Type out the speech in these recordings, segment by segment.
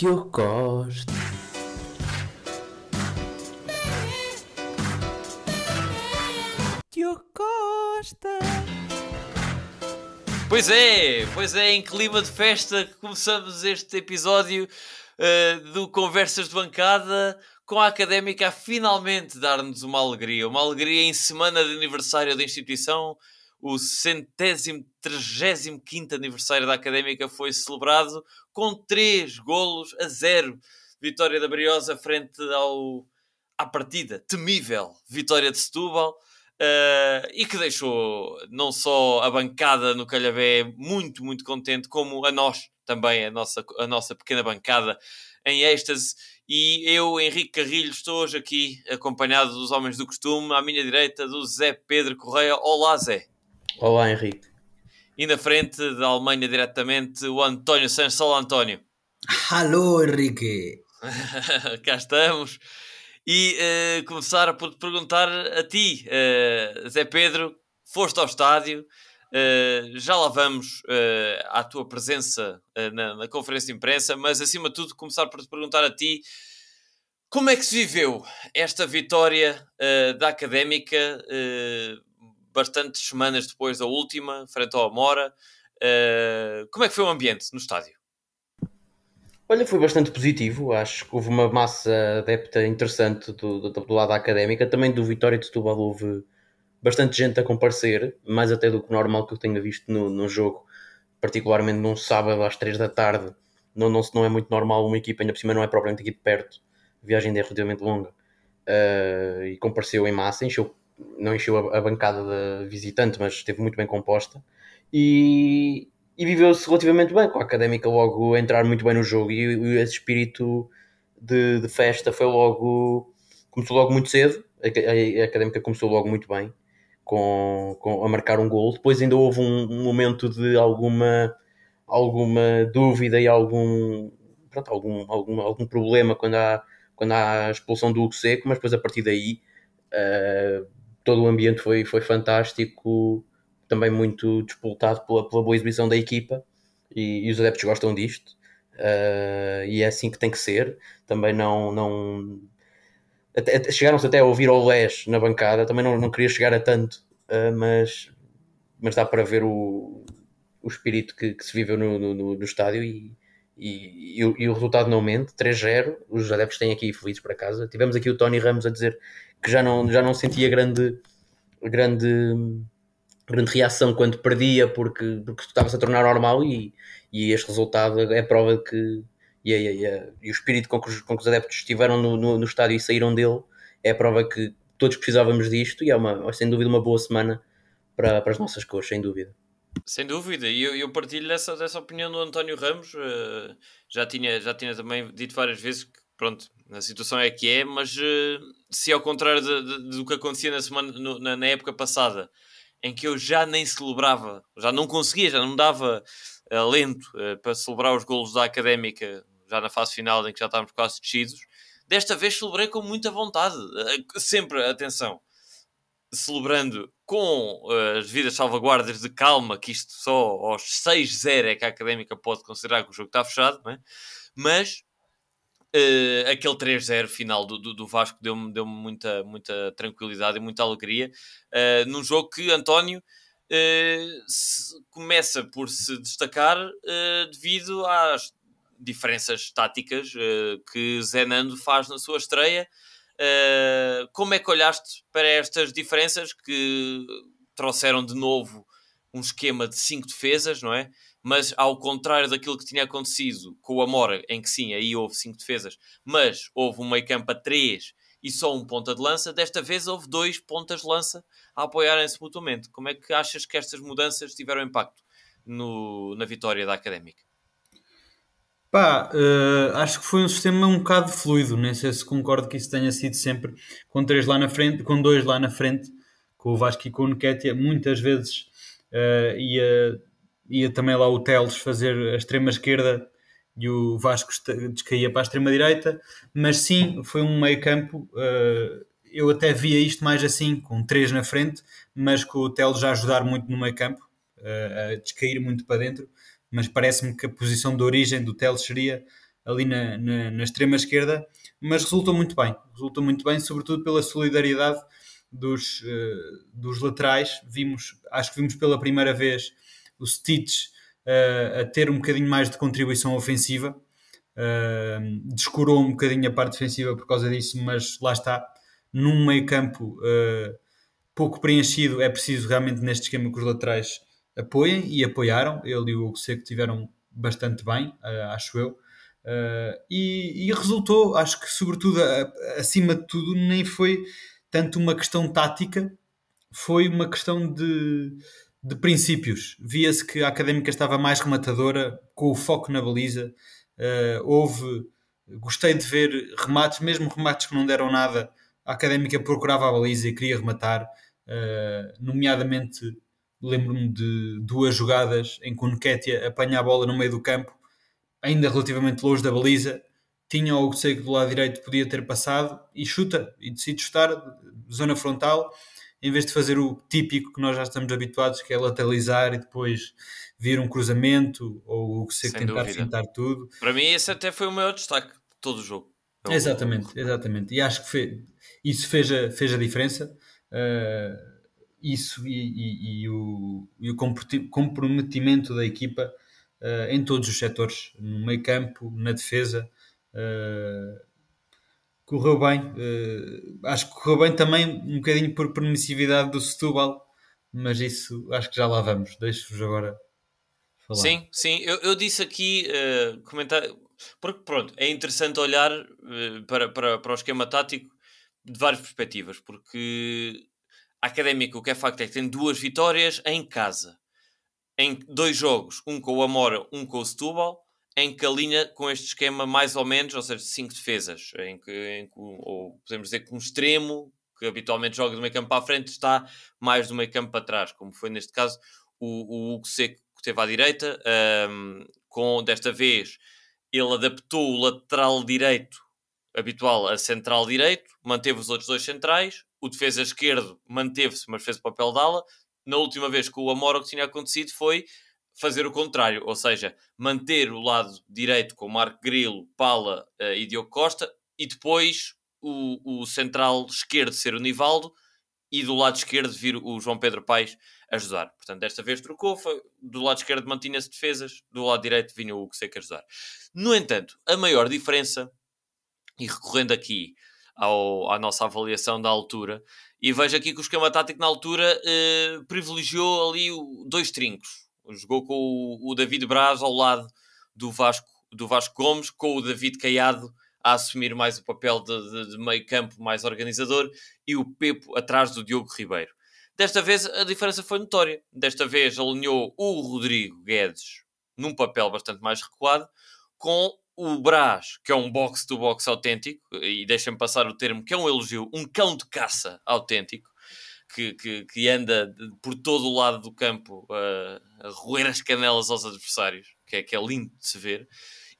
Diogo Costa. Diogo Costa. Pois é, pois é, em clima de festa começamos este episódio uh, do Conversas de Bancada com a Académica a finalmente dar-nos uma alegria. Uma alegria em semana de aniversário da instituição. O centésimo, trigésimo quinto aniversário da Académica foi celebrado com três golos a zero. Vitória da Briosa frente ao, à partida temível Vitória de Setúbal. Uh, e que deixou não só a bancada no Calhabé muito, muito contente, como a nós também, a nossa, a nossa pequena bancada em êxtase. E eu, Henrique Carrilho, estou hoje aqui acompanhado dos homens do costume, à minha direita do Zé Pedro Correia. Olá, Zé. Olá, Henrique. E na frente da Alemanha, diretamente, o António Santos. Olá, António. Alô, Henrique. Cá estamos. E uh, começar por te perguntar a ti, uh, Zé Pedro, foste ao estádio, uh, já lá vamos à tua presença na, na, conferência de imprensa, mas acima de tudo começar por te perguntar a ti como é que se viveu esta vitória da Académica, bastantes semanas depois da última, frente ao Amora, como é que foi o ambiente no estádio? Olha, foi bastante positivo. Acho que houve uma massa adepta interessante do, do, do lado académica. Também do Vitória de Setúbal houve bastante gente a comparecer, mais até do que normal que eu tenha visto no, no jogo, particularmente num sábado às 3 da tarde. Não, não, não é muito normal uma equipa, ainda por cima não é propriamente aqui de perto, a viagem é relativamente longa. Uh, e compareceu em massa, encheu, não encheu a, a bancada da visitante, mas esteve muito bem composta. E, e viveu-se relativamente bem, com a Académica logo a entrar muito bem no jogo. E, e esse espírito de, de, festa foi logo começou logo muito cedo, a, a, a Académica começou logo muito bem com, com, a marcar um gol, depois ainda houve um, um momento de alguma alguma dúvida e algum, pronto, algum, algum, algum problema quando há, quando há a expulsão do Hugo Seco, mas depois a partir daí uh, todo o ambiente foi, foi fantástico também muito despoltado pela, pela boa exibição da equipa e, e os adeptos gostam disto uh, e é assim que tem que ser. Também não. não chegaram-se até a ouvir o Les na bancada, também não, não queria chegar a tanto, uh, mas, mas dá para ver o, o espírito que, que se viveu no, no, no estádio e, e, e, o, e, o, resultado não mente, 3-0, os adeptos têm aqui felizes para casa. Tivemos aqui o Tony Ramos a dizer que já não, já não sentia grande, grande grande reação quando perdia porque, porque estava-se a tornar normal e, e este resultado é prova de que e, e, e, e o espírito com que, os, com que os adeptos estiveram no, no, no, estádio e saíram dele é prova que todos precisávamos disto e é uma, sem dúvida uma boa semana para, para as nossas cores, sem dúvida. Sem dúvida, e eu, eu, partilho dessa, dessa opinião do António Ramos. Uh, já, tinha, já tinha também dito várias vezes que, pronto, a situação é que é, mas uh, se ao contrário de, de, do que acontecia na, semana, no, na, na, época passada, em que eu já nem celebrava, já não conseguia, já não dava alento uh, para celebrar os golos da Académica, já na fase final em que já estávamos quase descidos. Desta vez celebrei com muita vontade, uh, sempre, atenção, celebrando com uh, as devidas salvaguardas de calma, que isto só aos 6-0 é que a Académica pode considerar que o jogo está fechado, é? mas Uh, aquele 3-0 final do, do, do Vasco deu-me deu muita, muita tranquilidade e muita alegria uh, num jogo que António uh, se, começa por se destacar devido às diferenças táticas que Zé Nando faz na sua estreia. como é que olhaste para estas diferenças que trouxeram de novo um esquema de 5 defesas, não é? Mas ao contrário daquilo que tinha acontecido com o Amora, em que sim, aí houve cinco defesas, mas houve um meio campo a três e só um ponta de lança, desta vez houve dois pontas de lança a apoiarem-se mutuamente. Como é que achas que estas mudanças tiveram impacto no, na vitória da Académica? Pá, uh, acho que foi um sistema um bocado fluido, nem sei se concordo que isso tenha sido sempre com três lá na frente, com dois lá na frente, com o Vasco e com o Nketiah, muitas vezes uh, ia ia também lá o Teles fazer a extrema esquerda e o Vasco descaía para a extrema direita, mas sim, foi um meio campo. Uh, eu até via isto mais assim, com três na frente, mas com o Teles já ajudar muito no meio campo, uh, a descair muito para dentro. Mas parece-me que a posição de origem do Teles seria ali na, na, na extrema esquerda, mas resultou muito bem, resultou muito bem, sobretudo pela solidariedade dos, uh, dos laterais. Vimos, acho que vimos pela primeira vez o Stitch uh, a ter um bocadinho mais de contribuição ofensiva. Uh, descurou um bocadinho a parte defensiva por causa disso, mas lá está, num meio campo uh, pouco preenchido, é preciso realmente neste esquema que os laterais apoiem e apoiaram. Ele e o Seco tiveram bastante bem, uh, acho eu. E, e, resultou, acho que sobretudo acima de tudo, nem foi tanto uma questão tática, foi uma questão de, de princípios. Via-se que a académica estava mais rematadora, com o foco na baliza. Uh, houve, gostei de ver remates, mesmo remates que não deram nada. A académica procurava a baliza e queria rematar, uh, nomeadamente lembro-me de duas jogadas em que o Nketiah apanha a bola no meio do campo, ainda relativamente longe da baliza, tinha o Seco do lado direito, podia ter passado e chuta, e decide chutar, zona frontal, em vez de fazer o típico que nós já estamos habituados, que é lateralizar e depois vir um cruzamento, ou o Seco tentar fintar tudo. Para mim esse até foi o maior destaque de todo o jogo. Exatamente, exatamente. E acho que fez, isso fez a, fez a diferença. Uh, isso e, e, e, o, e o comprometimento da equipa uh, em todos os setores, no meio campo, na defesa. Uh, correu bem, uh, acho que correu bem também um bocadinho por permissividade do Setúbal, mas isso acho que já lá vamos. Deixo-vos agora falar. Sim, sim, eu, eu disse aqui, comentar, porque pronto, é interessante olhar para, para, para o esquema tático de várias perspectivas, porque a Académica, o que é facto é que tem duas vitórias em casa. Em dois jogos, um com o Amora, um com o Setúbal, em que alinha com este esquema mais ou menos, ou seja, cinco defesas, em que, em que ou podemos dizer que um extremo, que habitualmente joga do meio campo para a frente, está mais do meio campo para trás, como foi neste caso o, o Hugo Seco que teve à direita, um, com desta vez ele adaptou o lateral direito habitual a central direito, manteve os outros dois centrais, o defesa esquerdo manteve-se, mas fez o papel de ala. Na última vez com o Amora, o que tinha acontecido foi fazer o contrário, ou seja, manter o lado direito com Marco Grilo, Pala uh, e Diogo Costa e depois o, o central esquerdo ser o Nivaldo e do lado esquerdo vir o João Pedro Paes ajudar. Portanto, desta vez trocou, foi, do lado esquerdo mantinha-se defesas, do lado direito vinha o sei que ajudar. No entanto, a maior diferença, e recorrendo aqui ao, à nossa avaliação da altura. E vejo aqui que o esquema tático na altura eh, privilegiou ali o, dois trincos. Jogou com o, o, David Braz ao lado do Vasco, do Vasco Gomes, com o David Caiado a assumir mais o papel de, de, de meio campo mais organizador e o Pepo atrás do Diogo Ribeiro. Desta vez a diferença foi notória. Desta vez alinhou o Rodrigo Guedes num papel bastante mais recuado, com o Brás, que é um box-to-box autêntico, e deixem-me passar o termo, que é um elogio, um cão de caça autêntico, que, que, que anda por todo o lado do campo uh, a roer as canelas aos adversários, que é, que é lindo de se ver.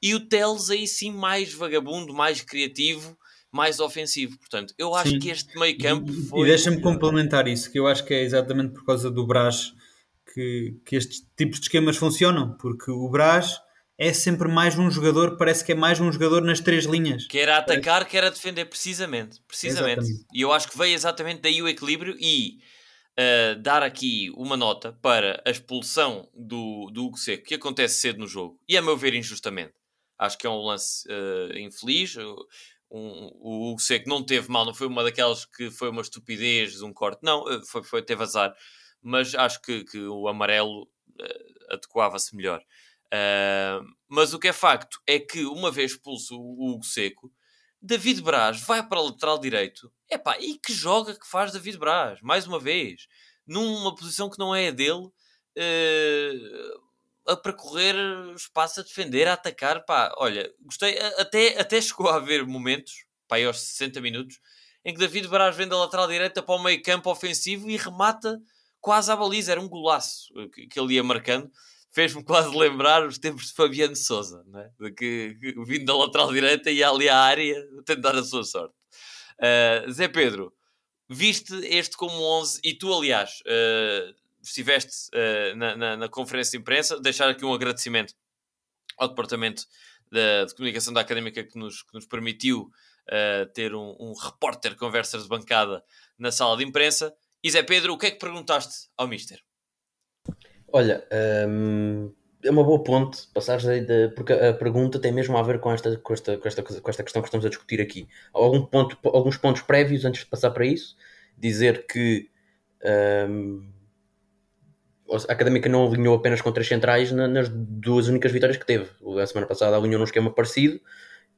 E o Teles aí sim mais vagabundo, mais criativo, mais ofensivo. Portanto, eu acho sim. que este meio campo foi... E deixa-me complementar isso, que eu acho que é exatamente por causa do Brás que, que estes tipos de esquemas funcionam, porque o Brás é sempre mais um jogador, parece que é mais um jogador nas três linhas. Quer atacar, quer a defender, precisamente. Precisamente. Exatamente. E eu acho que veio exatamente daí o equilíbrio e uh, dar aqui uma nota para a expulsão do, do Hugo Seco, que acontece cedo no jogo, e a meu ver injustamente. Acho que é um lance uh, infeliz. Um, o Hugo Seco não teve mal, não foi uma daquelas que foi uma estupidez de um corte, não, eh, foi, foi, teve azar, mas acho que, que o amarelo uh, adequava-se melhor. Uh, mas o que é facto é que, uma vez expulso o Hugo Seco, David Braz vai para o lateral direito. Epá, e que joga que faz David Braz? Mais uma vez. Numa posição que não é a dele, uh, a percorrer espaço, a defender, a atacar. Pá, olha, gostei. Até, até chegou a haver momentos, pá, aí aos 60 minutos, em que David Braz vem da lateral direita para o meio campo ofensivo e remata quase à baliza. Era um golaço que, que ele ia marcando fez-me quase lembrar os tempos de Fabiano Souza, né? que, que vindo da lateral direita ia ali à área tentar a sua sorte. Uh, Zé Pedro, viste este como 11 e tu, aliás, uh, estiveste uh, na, na, na, conferência de imprensa, deixar aqui um agradecimento ao departamento de, comunicação da académica que nos, que nos permitiu ter um, um repórter conversas de bancada na sala de imprensa. E Zé Pedro, o que é que perguntaste ao Mister? Olha, hum, é uma boa ponte, passares aí porque a pergunta tem mesmo a ver com esta, com, esta, com, esta, com esta questão que estamos a discutir aqui. Algum ponto, alguns pontos prévios antes de passar para isso, dizer que hum, a Académica não alinhou apenas com três centrais nas duas únicas vitórias que teve. A semana passada alinhou num esquema parecido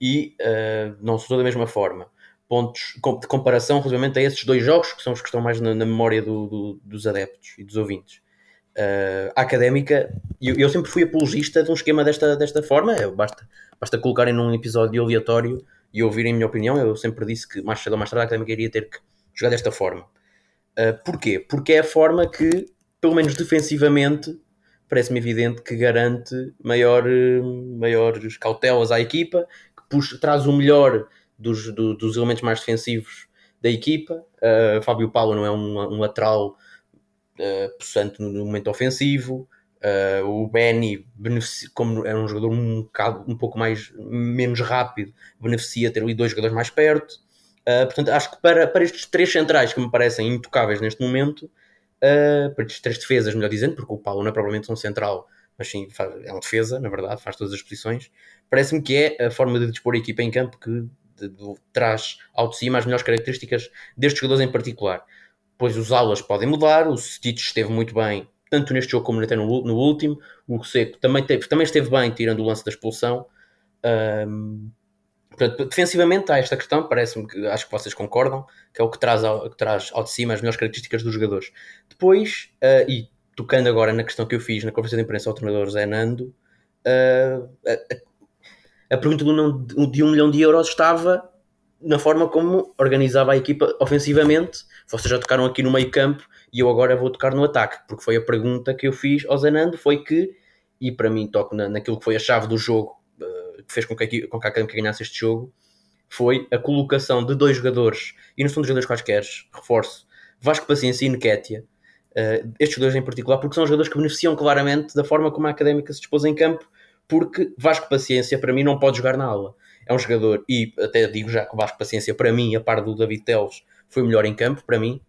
e uh, não se usou da mesma forma. Pontos de comparação relativamente a esses dois jogos, que são os que estão mais na, na memória do, do, dos adeptos e dos ouvintes. Uh, Académica, eu, eu, sempre fui apologista de um esquema desta, desta forma, basta, basta colocarem num episódio aleatório e ouvirem a minha opinião. Eu sempre disse que mais cedo ou mais tarde a Académica iria ter que jogar desta forma. Uh, porquê? Porque é a forma que pelo menos defensivamente, parece-me evidente que garante maior, maiores cautelas à equipa, que puxa, traz o melhor dos, do, dos elementos mais defensivos da equipa. Uh, Fábio Paulo não é um, um lateral uh, possante no momento ofensivo. Uh, o Benny, como é um jogador um, bocado, um pouco mais menos rápido, beneficia ter ali dois jogadores mais perto. Uh, portanto, acho que para, para estes três centrais que me parecem intocáveis neste momento, uh, para três defesas, melhor dizendo, porque o Paulo não é propriamente um central, mas sim é um defesa, na verdade, faz todas as posições. Parece-me que é a forma de dispor a equipa em campo que de, de, traz ao de cima as melhores características destes jogadores em particular. Pois os alas podem mudar, o Stitch esteve muito bem, tanto neste jogo como até no, no último. O Seco também, teve, também esteve bem, tirando o lance da expulsão. Um, Portanto, defensivamente há esta questão, parece-me que acho que vocês concordam, que é o que traz ao, que traz ao de cima as melhores características dos jogadores. Depois, uh, e tocando agora na questão que eu fiz na conferência de imprensa ao treinador Zé Nando, uh, a, a, pergunta de um milhão de euros estava na forma como organizava a equipa ofensivamente. Vocês já tocaram aqui no meio campo e eu agora vou tocar no ataque, porque foi a pergunta que eu fiz ao Zé Nando, foi que, e para mim toco na, naquilo que foi a chave do jogo que fez com que, com que a Académica ganhasse este jogo foi a colocação de dois jogadores, e não são dos jogadores quaisquer, reforço, Vasco Paciência e Nequétia, uh, estes jogadores em particular, porque são jogadores que beneficiam claramente da forma como a Académica se dispôs em campo, porque Vasco Paciência, para mim, não pode jogar na aula. É um jogador, e até digo já que o Vasco Paciência, para mim, a par do David Teles, foi o melhor em campo, para mim.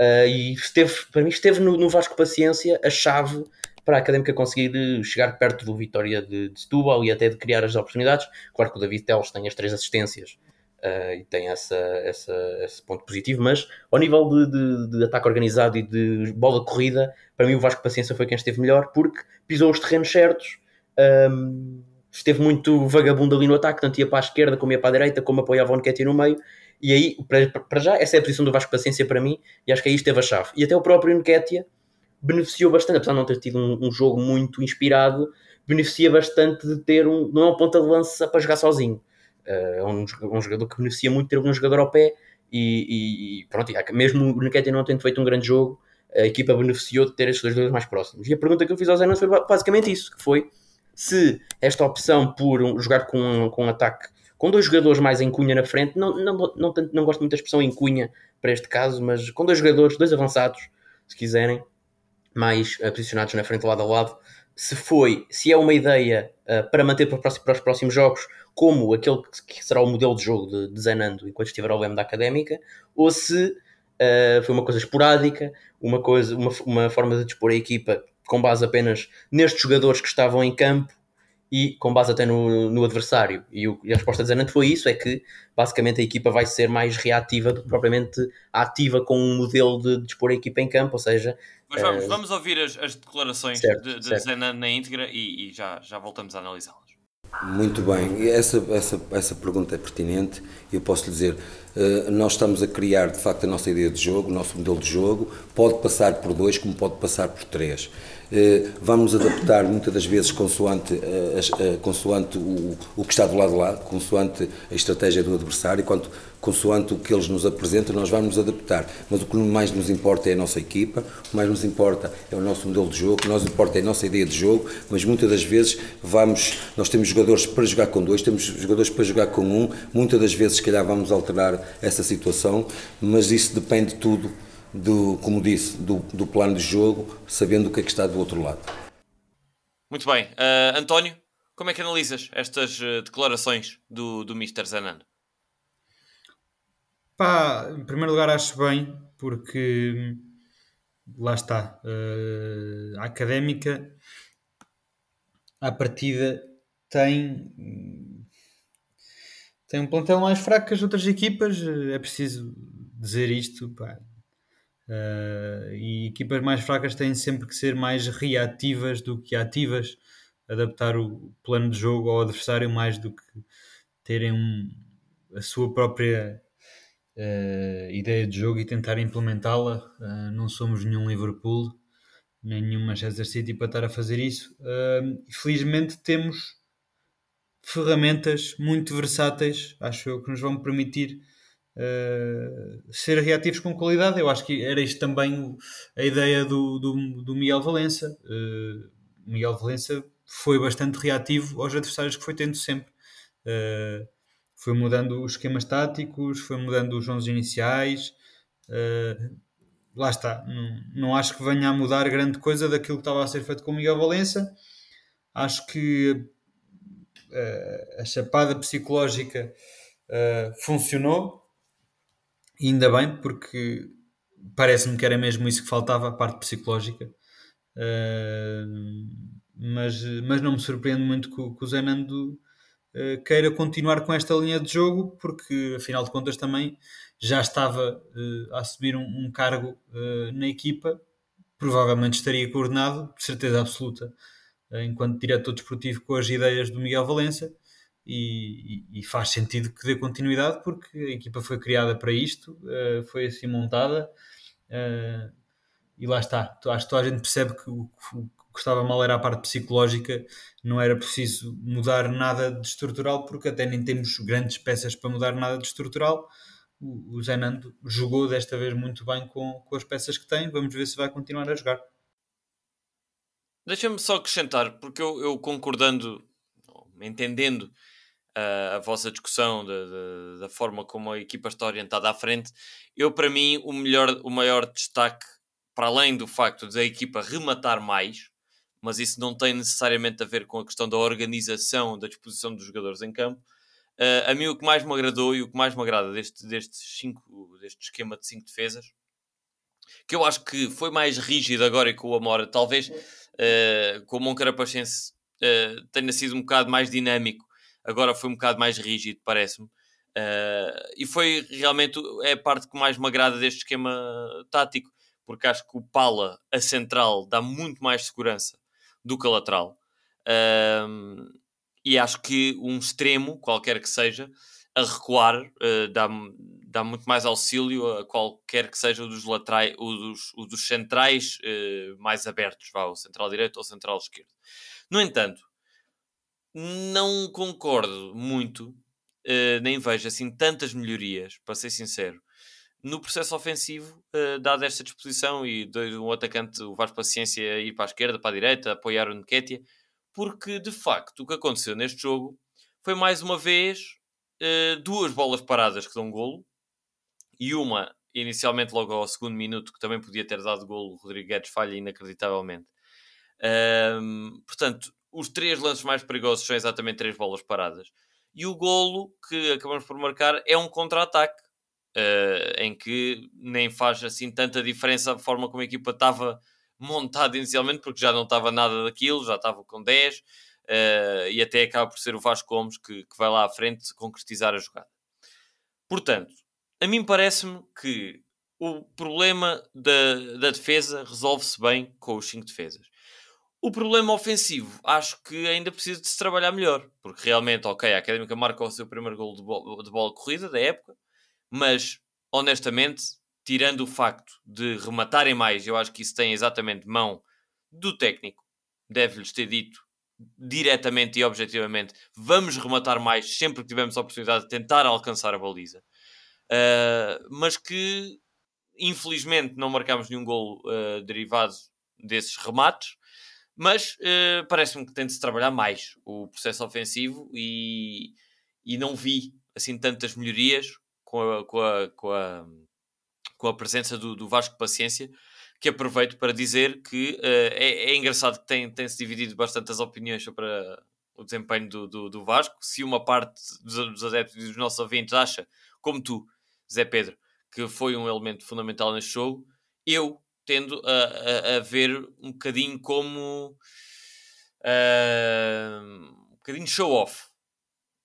Uh, e esteve, para mim, esteve no, no Vasco Paciência a chave para a Académica conseguir chegar perto do Vitória de, de Setúbal e até de criar as oportunidades. Claro que o David Teles tem as três assistências uh, e tem essa, essa, esse ponto positivo, mas ao nível de, de, de, ataque organizado e de bola corrida, para mim o Vasco Paciência foi quem esteve melhor porque pisou os terrenos certos. Um, esteve muito vagabundo ali no ataque, tanto ia para a esquerda como ia para a direita, como apoiava o Nketiah no meio, e aí, para, já, essa é a posição do Vasco Paciência para mim, e acho que aí esteve a chave. E até o próprio Nketiah, beneficiou bastante, apesar de não ter tido um, um, jogo muito inspirado, beneficia bastante de ter um. Não é um ponta de lança para jogar sozinho. Uh, é um, um, jogador que beneficia muito de ter um jogador ao pé e, e pronto, mesmo o Nketiah não tendo feito um grande jogo, a equipa beneficiou de ter estes dois jogadores mais próximos. E a pergunta que eu fiz ao Zé foi basicamente isso, que foi se esta opção por jogar com, com um ataque com dois jogadores mais em cunha na frente, não, não, não, não, gosto muito da expressão em cunha para este caso, mas com dois jogadores, dois avançados, se quiserem, mais uh, posicionados na frente lado a lado, se foi, se é uma ideia uh, para manter para, para, os próximos jogos como aquele que será o modelo de jogo de, de enquanto estiver ao leme da Académica, ou se uh, foi uma coisa esporádica, uma, coisa, uma, uma forma de dispor a equipa com base apenas nestes jogadores que estavam em campo e com base até no, no adversário. E, o, e, a resposta de Zenante foi isso: é que basicamente a equipa vai ser mais reativa do que propriamente ativa com um modelo de, de dispor a equipa em campo, ou seja. Mas vamos, é... vamos ouvir as, as declarações certo, de, de Zenante na íntegra e, e, já, já voltamos a analisá-las. Muito bem, essa, essa, essa pergunta é pertinente. Eu posso lhe dizer, uh, nós estamos a criar de facto a nossa ideia de jogo, o nosso modelo de jogo, pode passar por dois, como pode passar por três. Eh, vamos adaptar muitas das vezes consoante, eh, eh, consoante o, que está do lado de lá, consoante a estratégia do adversário, quanto, consoante o que eles nos apresentam, nós vamos nos adaptar. Mas o que mais nos importa é a nossa equipa, o que mais nos importa é o nosso modelo de jogo, o que nos importa é a nossa ideia de jogo, mas muitas das vezes vamos, nós temos jogadores para jogar com dois, temos jogadores para jogar com um, muitas das vezes se calhar vamos alterar essa situação, mas isso depende tudo do, como disse, do, do plano de jogo, sabendo o que é que está do outro lado. Muito bem. Uh, António, Como é que analisas estas uh, declarações do, do Mr. Zanando? Pá, em primeiro lugar acho bem, porque lá está, uh, a académica à partida tem tem um plantel mais fraco que as outras equipas, é preciso dizer isto. Pá. Uh, e equipas mais fracas têm sempre que ser mais reativas do que ativas, adaptar o plano de jogo ao adversário mais do que terem um, a sua própria uh, ideia de jogo e tentar implementá-la. Uh, não somos nenhum Liverpool, nem nenhum Manchester City para estar a fazer isso. felizmente temos ferramentas muito versáteis, acho eu, que nos vão permitir uh, ser reativos com qualidade. Eu acho que era isto também a ideia do, do, do Miguel Valença. Uh, Miguel Valença foi bastante reativo aos adversários que foi tendo sempre. Uh, foi mudando os esquemas táticos, foi mudando os 11 iniciais. lá está. Não, não acho que venha a mudar grande coisa daquilo que estava a ser feito com o Miguel Valença. Acho que a chapada psicológica funcionou, ainda bem, porque parece-me que era mesmo isso que faltava, a parte psicológica. Uh, mas, mas não me surpreende muito que, que o Zenando uh, queira continuar com esta linha de jogo, porque afinal de contas também já estava uh, a assumir um, um cargo na equipa, provavelmente estaria coordenado, de certeza absoluta, enquanto diretor desportivo com as ideias do Miguel Valença e, e, faz sentido que dê continuidade porque a equipa foi criada para isto, uh, foi assim montada uh, e lá está. Acho que toda a gente percebe que o, que estava mal era a parte psicológica, não era preciso mudar nada de estrutural porque até nem temos grandes peças para mudar nada de estrutural. O, o Zé Nando jogou desta vez muito bem com, com as peças que tem, vamos ver se vai continuar a jogar. Deixa-me só acrescentar, porque eu, eu concordando, entendendo uh, a vossa discussão da, da, da, forma como a equipa está orientada à frente, eu para mim o, melhor, o maior destaque, para além do facto de a equipa rematar mais, mas isso não tem necessariamente a ver com a questão da organização, da disposição dos jogadores em campo. Uh, a mim o que mais me agradou e o que mais me agrada deste, deste, cinco, deste esquema de cinco defesas, que eu acho que foi mais rígido agora com o Amora, talvez uh, com o Moncarapachense uh, tenha sido um bocado mais dinâmico, agora foi um bocado mais rígido, parece-me. Uh, e foi realmente é a parte que mais me agrada deste esquema tático, porque acho que o Pala, a central, dá muito mais segurança do que a lateral. Uh, e acho que um extremo, qualquer que seja, a recuar uh, dá, dá muito mais auxílio a qualquer que seja o dos laterais, o dos, o dos centrais uh, mais abertos, vá, o central direito ou o central esquerdo. No entanto, não concordo muito, uh, nem vejo assim tantas melhorias, para ser sincero, no processo ofensivo, uh, dada esta disposição e de um atacante, o Vasco Paciência, ir para a esquerda, para a direita, apoiar o Nketiah, porque de facto o que aconteceu neste jogo foi mais uma vez uh, duas bolas paradas que dão golo, e uma inicialmente logo ao segundo minuto, que também podia ter dado golo, o Rodrigo Guedes falha inacreditavelmente. Um, portanto, os três lances mais perigosos são exatamente três bolas paradas. E o golo que acabamos por marcar é um contra-ataque, uh, em que nem faz assim tanta diferença a forma como a equipa estava montada inicialmente, porque já não estava nada daquilo, já estava com 10, uh, ah, e até acaba por ser o Vasco Gomes que, que vai lá à frente concretizar a jogada. Portanto, a mim parece-me que o problema da, da defesa resolve-se bem com os 5 defesas. O problema ofensivo, acho que ainda precisa de se trabalhar melhor, porque realmente, ok, a Académica marca o seu primeiro gol de, bola, de bola corrida da época, mas honestamente, tirando o facto de rematarem mais, eu acho que isso tem exatamente mão do técnico, deve-lhes ter dito diretamente e objetivamente: vamos rematar mais sempre que tivermos a oportunidade de tentar alcançar a baliza. Uh, mas que infelizmente não marcámos nenhum gol uh, derivado desses remates, mas uh, parece-me que tem de se trabalhar mais o processo ofensivo e, e não vi assim tantas melhorias com a, com a, com a, com a presença do, do Vasco Paciência que aproveito para dizer que é, é, engraçado que tem, tem-se dividido bastante as opiniões sobre a, o desempenho do, do, do Vasco. Se uma parte dos, dos adeptos e dos nossos ouvintes acha, como tu, Zé Pedro, que foi um elemento fundamental neste jogo, eu tendo a, a, a ver um bocadinho como uh, um bocadinho show-off.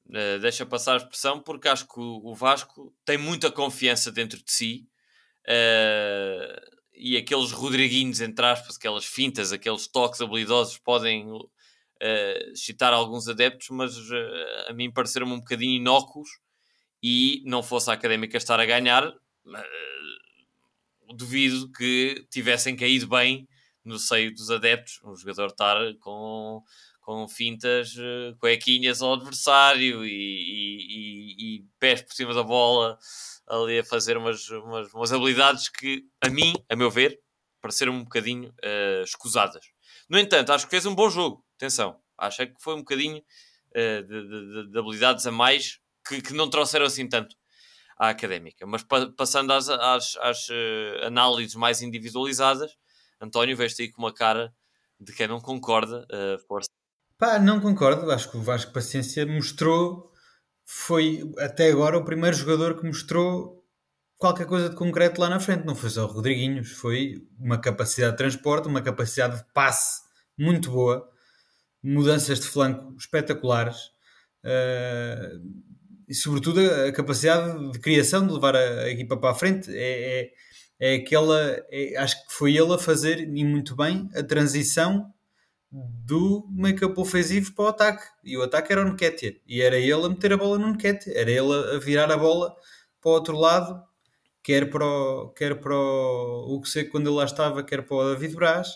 Uh, deixa passar a expressão porque acho que o, Vasco tem muita confiança dentro de si uh, e aqueles Rodriguinhos, entre aspas, aquelas fintas, aqueles toques habilidosos podem uh, excitar alguns adeptos, mas uh, a mim pareceram-me um bocadinho inócuos e não fosse a Académica estar a ganhar, duvido que tivessem caído bem no seio dos adeptos, um jogador estar com, com fintas, uh, cuequinhas ao adversário e, e, e, e pés por cima da bola ali a fazer umas, umas, umas habilidades que, a mim, a meu ver, pareceram um bocadinho uh, escusadas. No entanto, acho que fez um bom jogo. Atenção, acho é que foi um bocadinho uh, de, de, de, habilidades a mais que, que, não trouxeram assim tanto à académica. Mas pa passando às, às, às uh, análises mais individualizadas, António, veste aí com uma cara de quem não concorda. Uh, força. Pá, não concordo. Acho que o Vasco Paciência mostrou foi até agora o primeiro jogador que mostrou qualquer coisa de concreto lá na frente. Não foi só o Rodriguinhos, foi uma capacidade de transporte, uma capacidade de passe muito boa, mudanças de flanco espetaculares uh, e, sobretudo, a capacidade de criação de levar a, a equipa para a frente. É, é, é aquela, é, acho que foi ele a fazer e muito bem a transição do make-up ofensivo para o ataque. E o ataque era o Nketiah. E era ele a meter a bola no Nketiah. Era ele a virar a bola para o outro lado, quer para o, quer para o, o sei quando ele lá estava, quer para o David Braz.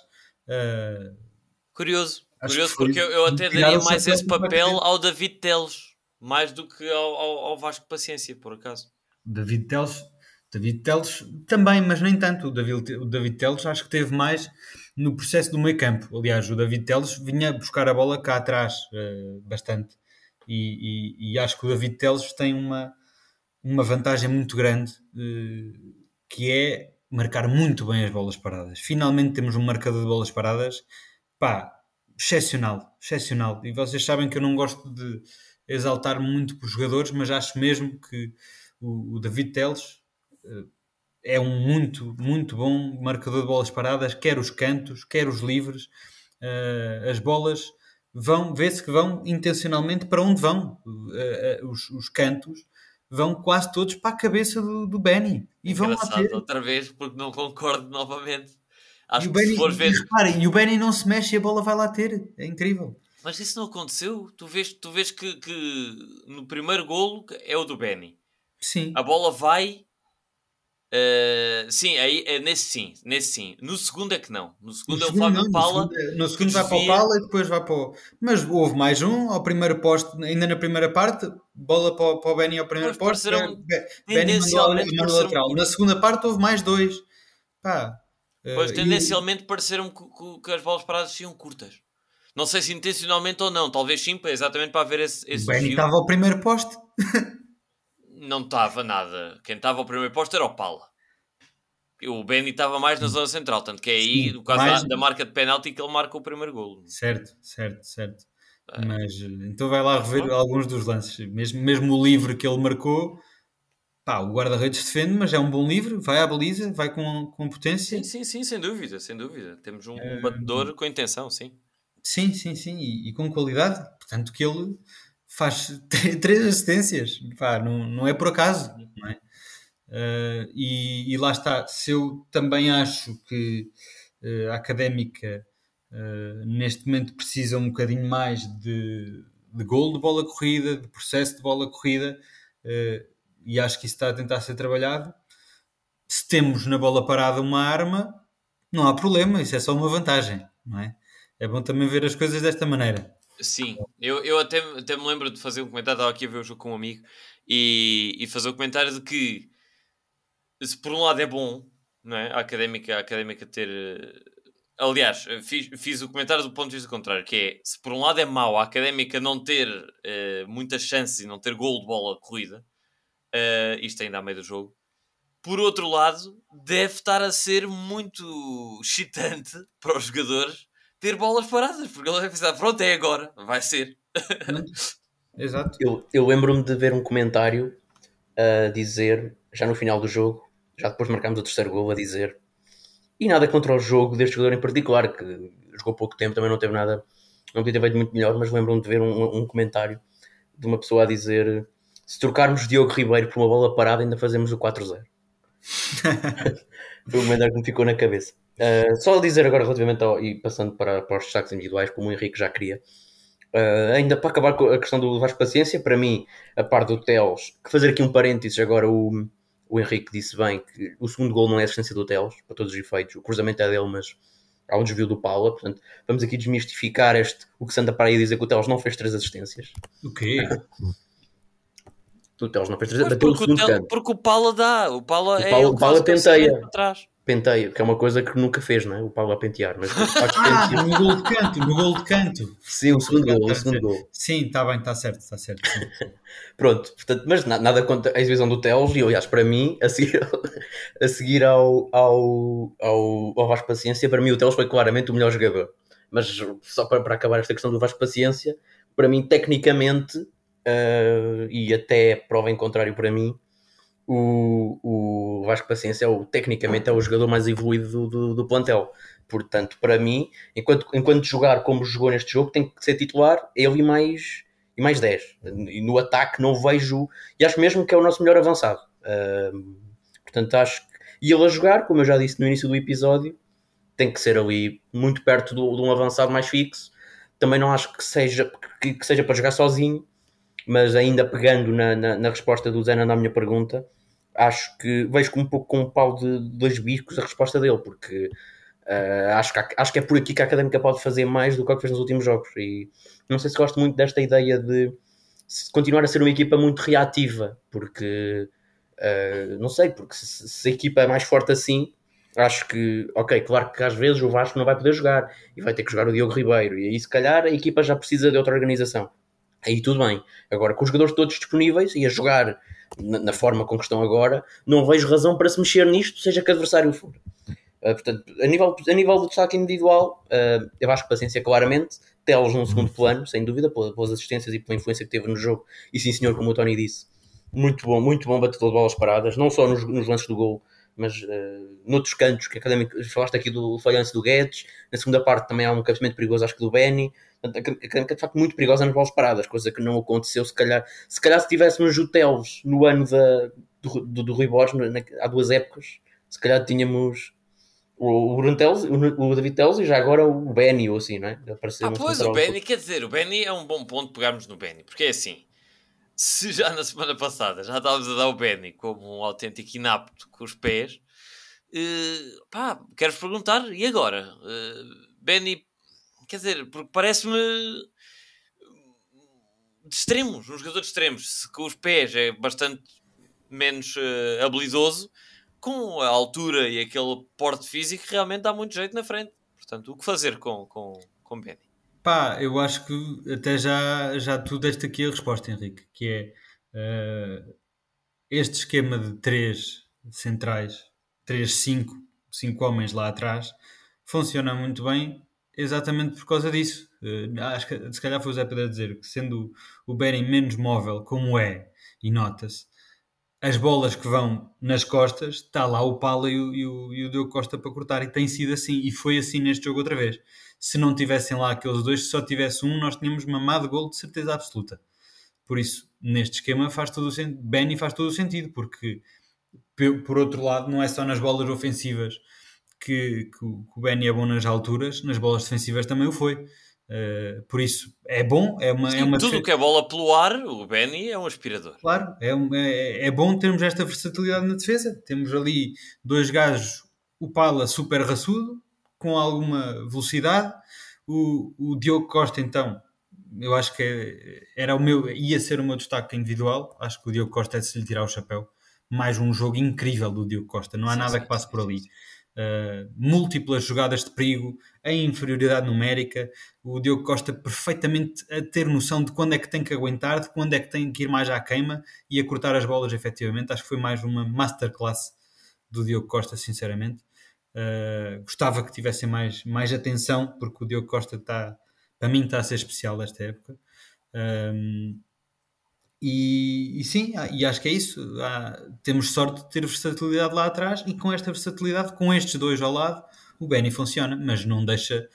Uh, curioso, curioso porque eu, eu até daria mais esse papel ao David Teles, mais do que ao, ao, ao Vasco Paciência, por acaso. David Teles, David Teles também, mas nem tanto. O David, o David Teles acho que teve mais no processo do meio campo. Aliás, o David Teles vinha buscar a bola cá atrás uh, bastante. E, e, e, acho que o David Teles tem uma, uma vantagem muito grande uh, que é marcar muito bem as bolas paradas. Finalmente temos um marcador de bolas paradas pá, excepcional, excepcional. E vocês sabem que eu não gosto de exaltar muito por jogadores, mas acho mesmo que o, o David Teles uh, é um muito, muito bom marcador de bolas paradas, quer os cantos, quer os livres. Uh, as bolas vão, vê-se que vão intencionalmente para onde vão. Uh, uh, os, os, cantos vão quase todos para a cabeça do, do Benny. E vão lá ter. outra vez, porque não concordo novamente. Acho e o, Benny, ver... e, reparem, e o Benny não se mexe e a bola vai lá ter. É incrível. Mas isso não aconteceu. Tu vês, tu vês que, que no primeiro golo é o do Benny. Sim. A bola vai Uh, sim, aí, é nesse sim, nesse sim. No segundo é que não. No segundo no é o Flávio não, Pala. No segundo, no segundo vai desvia... para o Pala e depois vai para o. Mas houve mais um ao primeiro posto, ainda na primeira parte, bola para, o, para o Benny ao primeiro posto. Pareceram... Benny mandou, lateral. Na segunda parte houve mais dois. Pá, uh, pois tendencialmente e... pareceram que, que, que, as bolas paradas tinham curtas. Não sei se intencionalmente ou não, talvez sim, exatamente para haver esse. esse o Benny estava ao primeiro posto. não estava nada. Quem estava ao primeiro posto era o Pala. O Benny estava mais na zona central, tanto que é aí, no caso mais... da, da, marca de penalti, que ele marca o primeiro golo. Certo, certo, certo. É. Mas então vai lá rever alguns dos lances. Mesmo, mesmo o livre que ele marcou, pá, o guarda-redes defende, mas é um bom livre, vai à baliza, vai com, com potência. Sim, sim, sim, sem dúvida, sem dúvida. Temos um, um batedor com intenção, sim. Sim, sim, sim, e, e com qualidade. Portanto, que ele faz três assistências, Pá, não, não é por acaso, não é? Uh, e, e, lá está, se eu também acho que uh, a académica uh, neste momento precisa um bocadinho mais de, de gol de bola corrida, de processo de bola corrida, e acho que isso está a tentar ser trabalhado. Se temos na bola parada uma arma, não há problema, isso é só uma vantagem, não é? É bom também ver as coisas desta maneira. Sim, eu, eu até, até me lembro de fazer um comentário, estava aqui a ver o jogo com um amigo e, e fazer o um comentário de que se por um lado é bom, não é? A académica, a académica ter. Aliás, fiz, fiz o comentário do ponto de vista contrário, que é se por um lado é mau a académica não ter uh, muitas chances e não ter gol de bola corrida, uh, isto ainda a meio do jogo, por outro lado, deve estar a ser muito excitante para os jogadores ter bolas paradas, porque ele vai pensar, pronto, é agora, vai ser. Exato. Eu, eu lembro-me de ver um comentário a dizer, já no final do jogo, já depois marcámos o terceiro gol, a dizer e nada contra o jogo deste jogador em particular, que jogou pouco tempo, também não teve nada, não podia ter feito muito melhor, mas lembro-me de ver um, um comentário de uma pessoa a dizer se trocarmos Diogo Ribeiro por uma bola parada ainda fazemos o 4-0. Foi um comentário que me ficou na cabeça. Uh, só a dizer agora relativamente ao, e passando para, para os destaques individuais, como o Henrique já queria, uh, ainda para acabar com a questão do Vasco Paciência, para mim, a par do Teles, que fazer aqui um parênteses agora, o, o Henrique disse bem que o segundo gol não é assistência do Teles, para todos os efeitos, o cruzamento é dele, mas há um desvio do Paula, portanto, vamos aqui desmistificar este, o que se anda para aí dizer que o Teles não fez três assistências. O quê? O Teles não fez três, bateu o Porque o, segundo Tel- canto. porque o Paula dá, o Paula O é Paula- o que Paula faz o penteia. que é uma coisa que nunca fez, não é? O Paulo a pentear, mas Ah, penteia. no gol de canto, no gol de canto. Sim, o segundo gol, o segundo gol. Sim, está bem, está certo, está certo. Pronto, portanto, mas na- nada contra a exibição do Teles, e aliás, para mim, a seguir, a seguir ao, ao, ao, ao Vasco Paciência, para mim o Teles foi claramente o melhor jogador. Mas só para, para acabar esta questão do Vasco Paciência, para mim, tecnicamente, eh, e até prova em contrário para mim, o, o Vasco Paciência é o, tecnicamente é o jogador mais evoluído do, do, do plantel. Portanto, para mim, enquanto, enquanto jogar como jogou neste jogo, tem que ser titular ele e mais, e mais 10. E no ataque não vejo. E acho mesmo que é o nosso melhor avançado. Ahm, portanto, acho que. E ele a jogar, como eu já disse no início do episódio, tem que ser ali muito perto do- de um avançado mais fixo. Também não acho que seja, que, que seja para jogar sozinho, mas ainda pegando na, na, na resposta do Zé na minha pergunta, acho que vejo um pouco com um pau de dois bicos a resposta dele, porque ah, acho, que, acho que é por aqui que a Académica pode fazer mais do que o que fez nos últimos jogos. E não sei se gosto muito desta ideia de continuar a ser uma equipa muito reativa, porque ah, não sei, porque se, se a equipa é mais forte assim, acho que, ok, claro que às vezes o Vasco não vai poder jogar e vai ter que jogar o Diogo Ribeiro, e aí se calhar a equipa já precisa de outra organização. Aí tudo bem. Agora, com os jogadores todos disponíveis e a jogar na, na forma com que estão agora, não vejo razão para se mexer nisto, seja que adversário for. Uh, portanto, a nível, a nível do destaque individual, uh, eu acho que paciência claramente, Teles num segundo plano, sem dúvida, pela- pelas assistências e pela influência que teve no jogo, e sim senhor, como o Tony disse, muito bom, muito bom batedor de bolas paradas, não só nos, nos lances do gol, mas uh, noutros cantos, que académico, falaste aqui do falhanço do Guedes, na segunda parte também há um cabeceamento perigoso, acho que do Benny, Portanto, a académica é de facto muito perigosa nas bolas paradas, coisa que não aconteceu se calhar, se calhar se tivéssemos o Teles no ano da, do, do, do Rui Borges, na- há duas épocas, se calhar tínhamos o, o, o, o David Teles e já agora o Benny ou assim, não é? Apareceu Ah, pois, o Benny, quer dizer, o Benny é um bom ponto pegarmos no Benny, porque é assim, se já na semana passada já estávamos a dar o Benny como um autêntico inapto com os pés, eh, pá, quero perguntar, e agora? Eh, Benny, quer dizer, porque parece-me de extremos, um jogador de extremos, se com os pés é bastante menos eh, habilidoso, com a altura e aquele porte físico realmente dá muito jeito na frente. Portanto, o que fazer com, com, com Benny? Pá, eu acho que até já, já tu deste aqui a resposta, Henrique, que é eh, este esquema de três centrais, três, cinco, cinco homens lá atrás, funciona muito bem exatamente por causa disso. Eh, acho que se calhar foi o Zé Pedro a dizer que sendo o Beren menos móvel, como é, e nota-se, as bolas que vão nas costas, está lá o Pala e o, e o, e o Diogo Costa para cortar, e tem sido assim, e foi assim neste jogo outra vez. Se não tivessem lá aqueles dois, se só tivesse um, nós tínhamos mamado gol de certeza absoluta. Por isso, neste esquema faz todo o sentido, Benny faz todo o sentido, porque por outro lado, não é só nas bolas ofensivas que, que o Benny é bom nas alturas, nas bolas defensivas também o foi. Uh, por isso, é bom, é uma, é Sim, uma tudo o que é bola pelo ar, o Benny é um aspirador. Claro, é, um- é, é bom termos esta versatilidade na defesa. Temos ali dois gajos, o Pala super raçudo, com alguma velocidade. O, o Diogo Costa, então, eu acho que é- era o meu, ia ser o meu destaque individual. Acho que o Diogo Costa é de se lhe tirar o chapéu. Mais um jogo incrível do Diogo Costa, não há Sim, nada sim, que passe por ali. Uh, múltiplas jogadas de perigo, em inferioridade numérica, o Diogo Costa perfeitamente a ter noção de quando é que tem que aguentar, de quando é que tem que ir mais à queima e a cortar as bolas efetivamente. Acho que foi mais uma masterclass do Diogo Costa, sinceramente. Uh, gostava que tivessem mais, mais atenção, porque o Diogo Costa está, para mim, está a ser especial esta época. Um, e, e, sim, e acho que é isso. temos sorte de ter versatilidade lá atrás e com esta versatilidade, com estes dois ao lado, o Benny funciona, mas não deixa.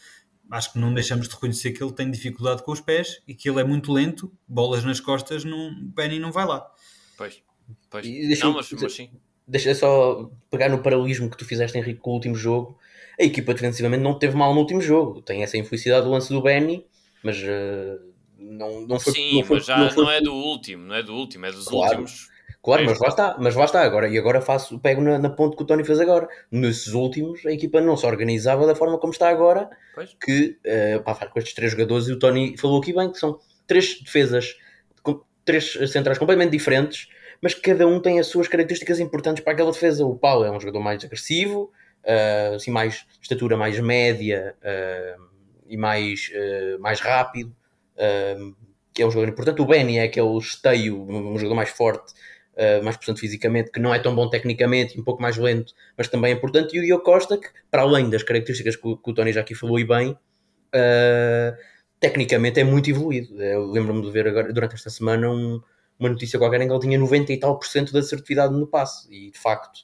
Acho que não deixamos de reconhecer que ele tem dificuldade com os pés e que ele é muito lento, bolas nas costas, não, o Benny não vai lá. Pois, pois. Deixa, não, mas, mas sim. Deixa só pegar no paralelismo que tu fizeste, Henrique, com o último jogo. A equipa defensivamente não teve mal no último jogo. Tem essa infelicidade do lance do Benny, mas uh, não, não foi. Sim, não foi, mas já não, foi, não, é do último, não é do último, é dos claro, últimos. Claro, mas lá está, mas lá está agora. E agora faço, pego na, na ponte que o Tony fez agora. Nesses últimos, a equipa não se organizava da forma como está agora. Pois. Que, uh, pá, com estes três jogadores, e o Tony falou aqui bem que são três defesas, com, três centrais completamente diferentes, mas cada um tem as suas características importantes para aquela defesa. O Paulo é um jogador mais agressivo, uh, assim, mais estatura mais média uh, e mais, uh, mais rápido que é um jogador importante. O Benny é aquele esteio, um jogador mais forte, uh, mais portanto fisicamente, que não é tão bom tecnicamente, um pouco mais lento, mas também é importante. E o Diogo Costa, que para além das características que o, que o Tony já aqui falou e bem, uh, tecnicamente é muito evoluído. Eu lembro-me de ver agora, durante esta semana um, uma notícia qualquer em que ele tinha 90 e tal por cento de assertividade no passe. E de facto,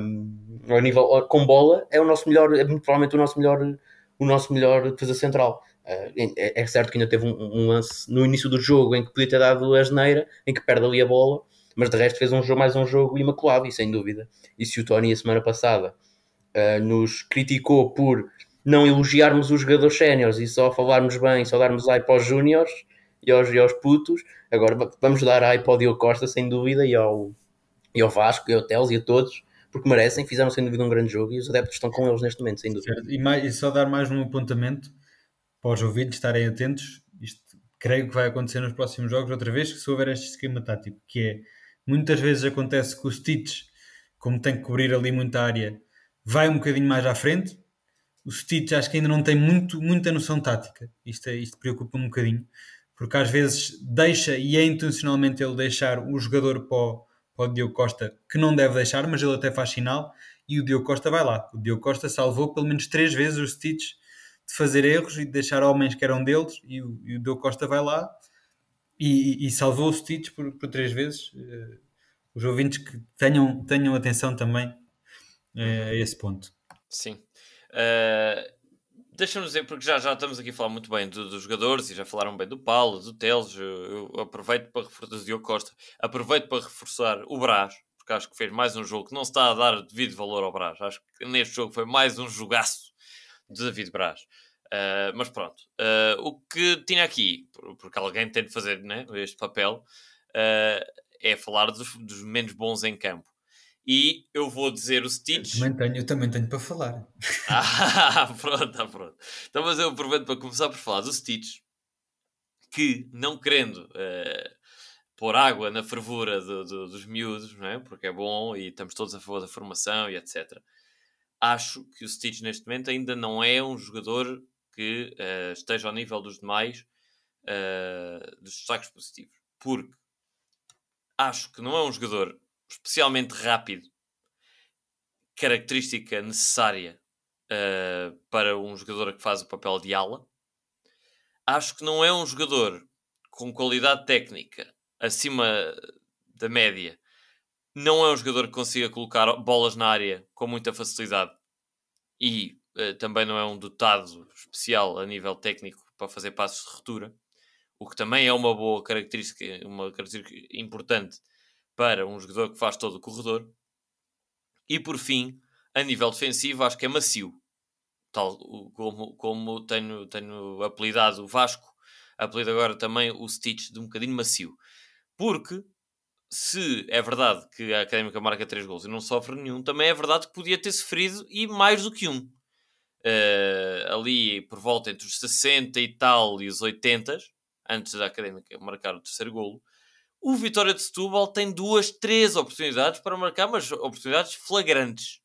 um, ao nível, com bola, é o nosso melhor, é provavelmente o nosso melhor, o nosso melhor defesa central. Uh, é, é, certo que ainda teve um, um, lance no início do jogo em que podia ter dado a geneira, em que perde ali a bola, mas de resto fez um jogo, mais um jogo imaculado, e sem dúvida. E se o Tony, a semana passada, uh, nos criticou por não elogiarmos os jogadores séniores e só falarmos bem, só darmos like para os júniores e aos, e aos putos, agora vamos dar like para o Diogo Costa, sem dúvida, e ao, e ao Vasco, e ao Teles e a todos, porque merecem, fizeram sem dúvida um grande jogo e os adeptos estão com eles neste momento, sem dúvida. E, mais, e só dar mais um apontamento para os ouvintes estarem atentos, isto creio que vai acontecer nos próximos jogos outra vez, que se houver este esquema tático, que é, muitas vezes acontece que o Stitch, como tem que cobrir ali muita área, vai um bocadinho mais à frente, o Stitch acho que ainda não tem muito, muita noção tática, isto, é, isto preocupa-me um bocadinho, porque às vezes deixa, e é intencionalmente ele deixar o jogador para o, para o Diogo Costa, que não deve deixar, mas ele até faz sinal, e o Diogo Costa vai lá. O Diogo Costa salvou pelo menos três vezes o Stitch de fazer erros e de deixar homens que eram deles e o, e o Diogo Costa vai lá e, e salvou os Stitch por, por, três vezes. Uh, os ouvintes que tenham, tenham atenção também uh, a esse ponto. Sim. Uh, Deixa-me dizer, porque já, já estamos aqui a falar muito bem do, dos jogadores e já falaram bem do Paulo, do Teles. Eu, eu aproveito para reforçar, do Diogo Costa, aproveito para reforçar o Brás, porque acho que fez mais um jogo que não se está a dar devido valor ao Brás. Acho que neste jogo foi mais um jogaço de David Braz. Uh, mas pronto, uh, o que tinha aqui, porque alguém tem de fazer né, este papel, uh, é falar dos, dos, menos bons em campo. E eu vou dizer o Stitch. Eu também tenho, eu também tenho para falar. ah, pronto, ah, pronto. Então, mas eu aproveito para começar por falar do Stitch, que não querendo pôr água na fervura do, do, dos miúdos, não é? porque é bom e estamos todos a favor da formação e etc acho que o Stitch neste momento ainda não é um jogador que uh, esteja ao nível dos demais uh, dos destaques positivos. Porque acho que não é um jogador especialmente rápido, característica necessária uh, para um jogador que faz o papel de ala. Acho que não é um jogador com qualidade técnica acima da média não é um jogador que consiga colocar bolas na área com muita facilidade e uh, também não é um dotado especial a nível técnico para fazer passos de ruptura, o que também é uma boa característica, uma característica importante para um jogador que faz todo o corredor. E por fim, a nível defensivo, acho que é macio, tal como, como tenho, tenho apelidado o Vasco, apelido agora também o Stitch de um bocadinho macio, porque se é verdade que a Académica marca 3 gols e não sofre nenhum, também é verdade que podia ter sofrido e mais do que um. Uh, ali por volta entre os 60 e tal e os 80, antes da Académica marcar o terceiro golo, o Vitória de Setúbal tem duas, três oportunidades para marcar, mas oportunidades flagrantes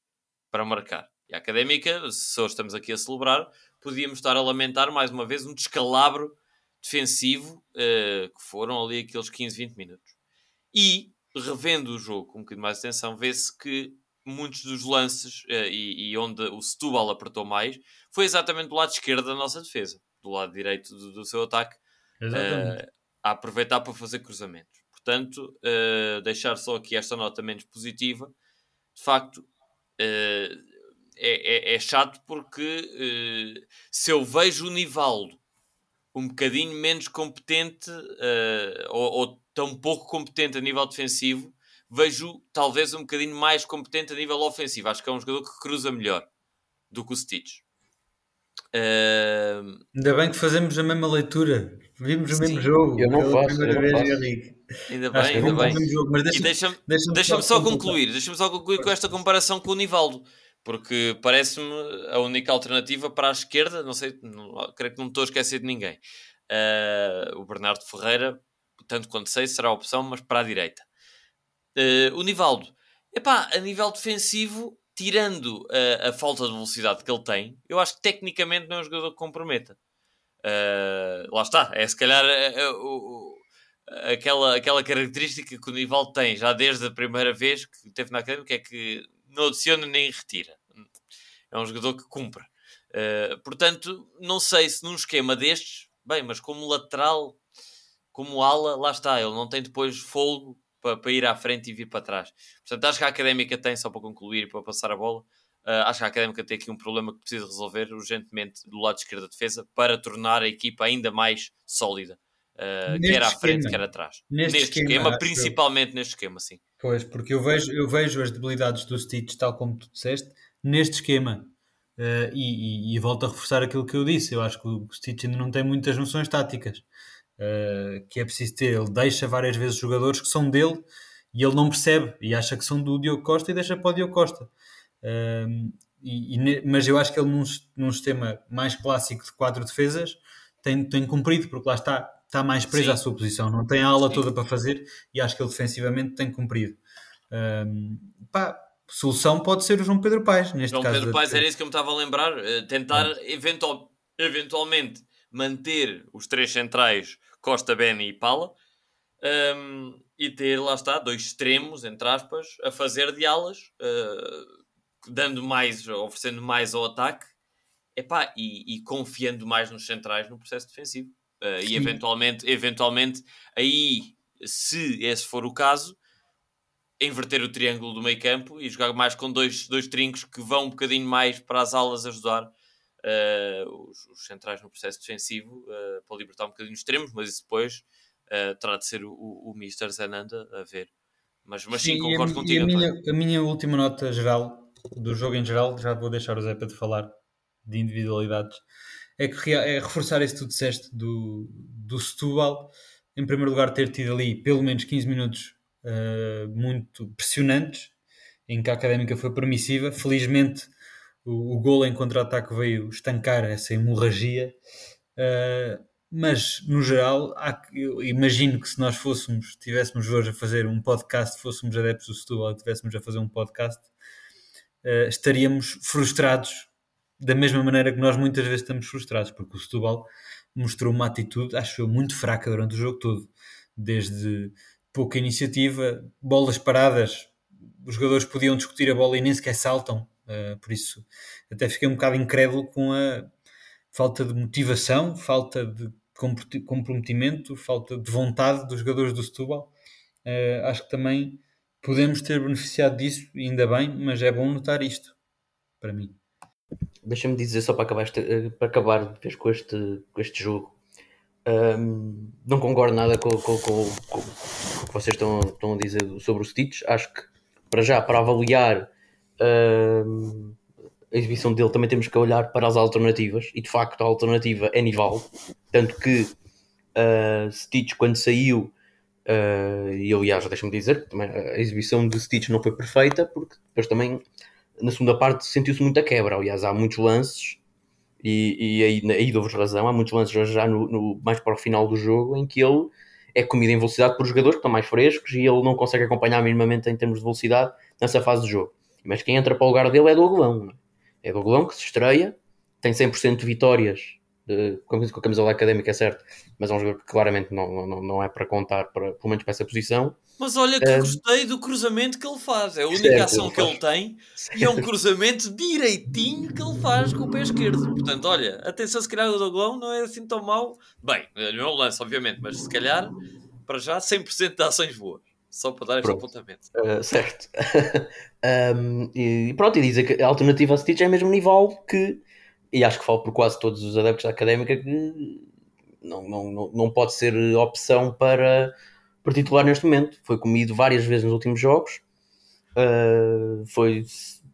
para marcar. E a Académica, se hoje estamos aqui a celebrar, podíamos estar a lamentar mais uma vez um descalabro defensivo uh, que foram ali aqueles 15, 20 minutos. E, revendo o jogo com um bocadinho mais de atenção, vê-se que muitos dos lances uh, e, e, onde o Setúbal apertou mais foi exatamente do lado esquerdo da nossa defesa, do lado direito do, do seu ataque. Uh, a aproveitar para fazer cruzamentos. Portanto, uh, deixar só aqui esta nota menos positiva, de facto, é, é, é, chato porque se eu vejo o Nivaldo um bocadinho menos competente ou, ou tão pouco competente a nível defensivo, vejo talvez um bocadinho mais competente a nível ofensivo. Acho que é um jogador que cruza melhor do que o Stitch. Uh... Ainda bem que fazemos a mesma leitura. Vimos o mesmo Sim, jogo. Eu não faço, eu não vez, faço. Ainda bem, ainda bem. Jogo, mas deixa, e deixa-me deixa deixa só concluir, deixa-me só concluir com esta comparação com o Nivaldo, porque parece-me a única alternativa para a esquerda, não sei, não, creio que não estou a esquecer de ninguém. Uh, o Bernardo Ferreira, tanto quanto sei, será a opção, mas para a direita. Uh, o Nivaldo, epá, a nível defensivo, tirando a, a, falta de velocidade que ele tem, eu acho que tecnicamente não é um jogador que comprometa. Uh, lá está, é se calhar aquela, aquela característica que o Nivaldo tem já desde a primeira vez que teve na académica, é que não adiciona nem retira. É um jogador que cumpre. Uh, portanto, não sei se num esquema destes, bem, mas como lateral, como ala, lá está, ele não tem depois folgo para, para ir à frente e vir para trás. Portanto, acho que a académica tem, só para concluir e para passar a bola, uh, acho que a académica tem aqui um problema que precisa resolver urgentemente do lado esquerdo da defesa para tornar a equipa ainda mais sólida. Uh, quer à frente, esquema, quer atrás. Neste, neste esquema, esquema principalmente eu... neste esquema, sim. Pois, porque eu vejo, eu vejo as debilidades do Stitch, tal como tu disseste, neste esquema. Uh, e, e, e, volto a reforçar aquilo que eu disse. Eu acho que o Stitch ainda não tem muitas noções táticas uh, que é preciso ter. Ele deixa várias vezes jogadores que são dele e ele não percebe e acha que são do Diogo Costa e deixa para o Diogo Costa. Uh, e, e, mas eu acho que ele, num, num, sistema mais clássico de quatro defesas, tem, tem cumprido, porque lá está, está mais preso Sim. à sua posição, não tem a aula Sim. toda para fazer e acho que ele defensivamente tem cumprido. Um, pá, solução pode ser o João Pedro Paes, neste João caso. Pedro Paes era isso que eu me estava a lembrar, uh, tentar eventual, eventualmente manter os três centrais Costa, Beni e Pala um, e ter, lá está, dois extremos, entre aspas, a fazer de alas, uh, dando mais, oferecendo mais ao ataque epá, e, e confiando mais nos centrais no processo defensivo. Uh, e eventualmente, eventualmente, aí, se esse for o caso, inverter o triângulo do meio campo e jogar mais com dois, dois trincos que vão um bocadinho mais para as alas ajudar uh, os, os, centrais no processo defensivo uh, para libertar um bocadinho os extremos, mas isso depois uh, terá de ser o, o, o Mr. Zananda a ver. Mas, mas sim, sim concordo a, contigo. A minha, a minha, última nota geral, do jogo em geral, já vou deixar o Zé para falar de individualidades, é, que, é reforçar isso que tu disseste do, do Setúbal. Em primeiro lugar, ter tido ali pelo menos 15 minutos muito pressionantes, em que a académica foi permissiva. Felizmente, o, o gol em contra-ataque veio estancar essa hemorragia. Uh, mas no geral, há, eu imagino que se nós fôssemos, estivéssemos hoje a fazer um podcast, fôssemos adeptos do Setúbal e estivéssemos a fazer um podcast, uh, estaríamos frustrados da mesma maneira que nós muitas vezes estamos frustrados, porque o Setúbal mostrou uma atitude, acho eu, muito fraca durante o jogo todo, desde pouca iniciativa, bolas paradas, os jogadores podiam discutir a bola e nem sequer saltam, Uh, por isso, até fiquei um bocado incrédulo com a falta de motivação, falta de comprometimento, falta de vontade dos jogadores do Setúbal. Uh, acho que também podemos ter beneficiado disso, ainda bem, mas é bom notar isto, para mim. Deixa-me dizer só para acabar, este, eh, para acabar de vez com este, com este jogo. Um, não concordo nada com, com, com, com, o que vocês estão, estão a dizer sobre o Stitch. Acho que, para já, para avaliar uh, a exibição dele também temos que olhar para as alternativas e de facto a alternativa é Nival tanto que uh, Stitch quando saiu uh, e aliás deixa-me dizer também a exibição de Stitch não foi perfeita porque depois também na segunda parte sentiu-se muita quebra. Aliás há muitos lances e, e aí, aí dou-vos razão há muitos lances já no, no, mais para o final do jogo em que ele é comido em velocidade por jogadores que estão mais frescos e ele não consegue acompanhar minimamente em termos de velocidade nessa fase do jogo mas quem entra para o lugar dele é do Agulão. É, é do Agulão que se estreia, tem 100% de vitórias de, com a camisola académica, é certo, mas é um jogador que claramente não, não, não é para contar, para, pelo menos para essa posição. Mas olha que Ah, gostei do cruzamento que ele faz. É a única Certo, ação que ele tem e é um cruzamento direitinho que ele faz com o pé esquerdo. Portanto, olha, atenção, se calhar o Doglão não é assim tão mau. Bem, não é um lance, obviamente, mas se calhar, para já, 100% de ações boas. Só para dar este Pronto. apontamento. Uh, certo. Um, e pronto, e dizem que a alternativa a Stitch é mesmo Nival, que, e acho que falo por quase todos os adeptos da académica, que não, não, não, não pode ser opção para, para titular neste momento. Foi comido várias vezes nos últimos jogos, Uh, foi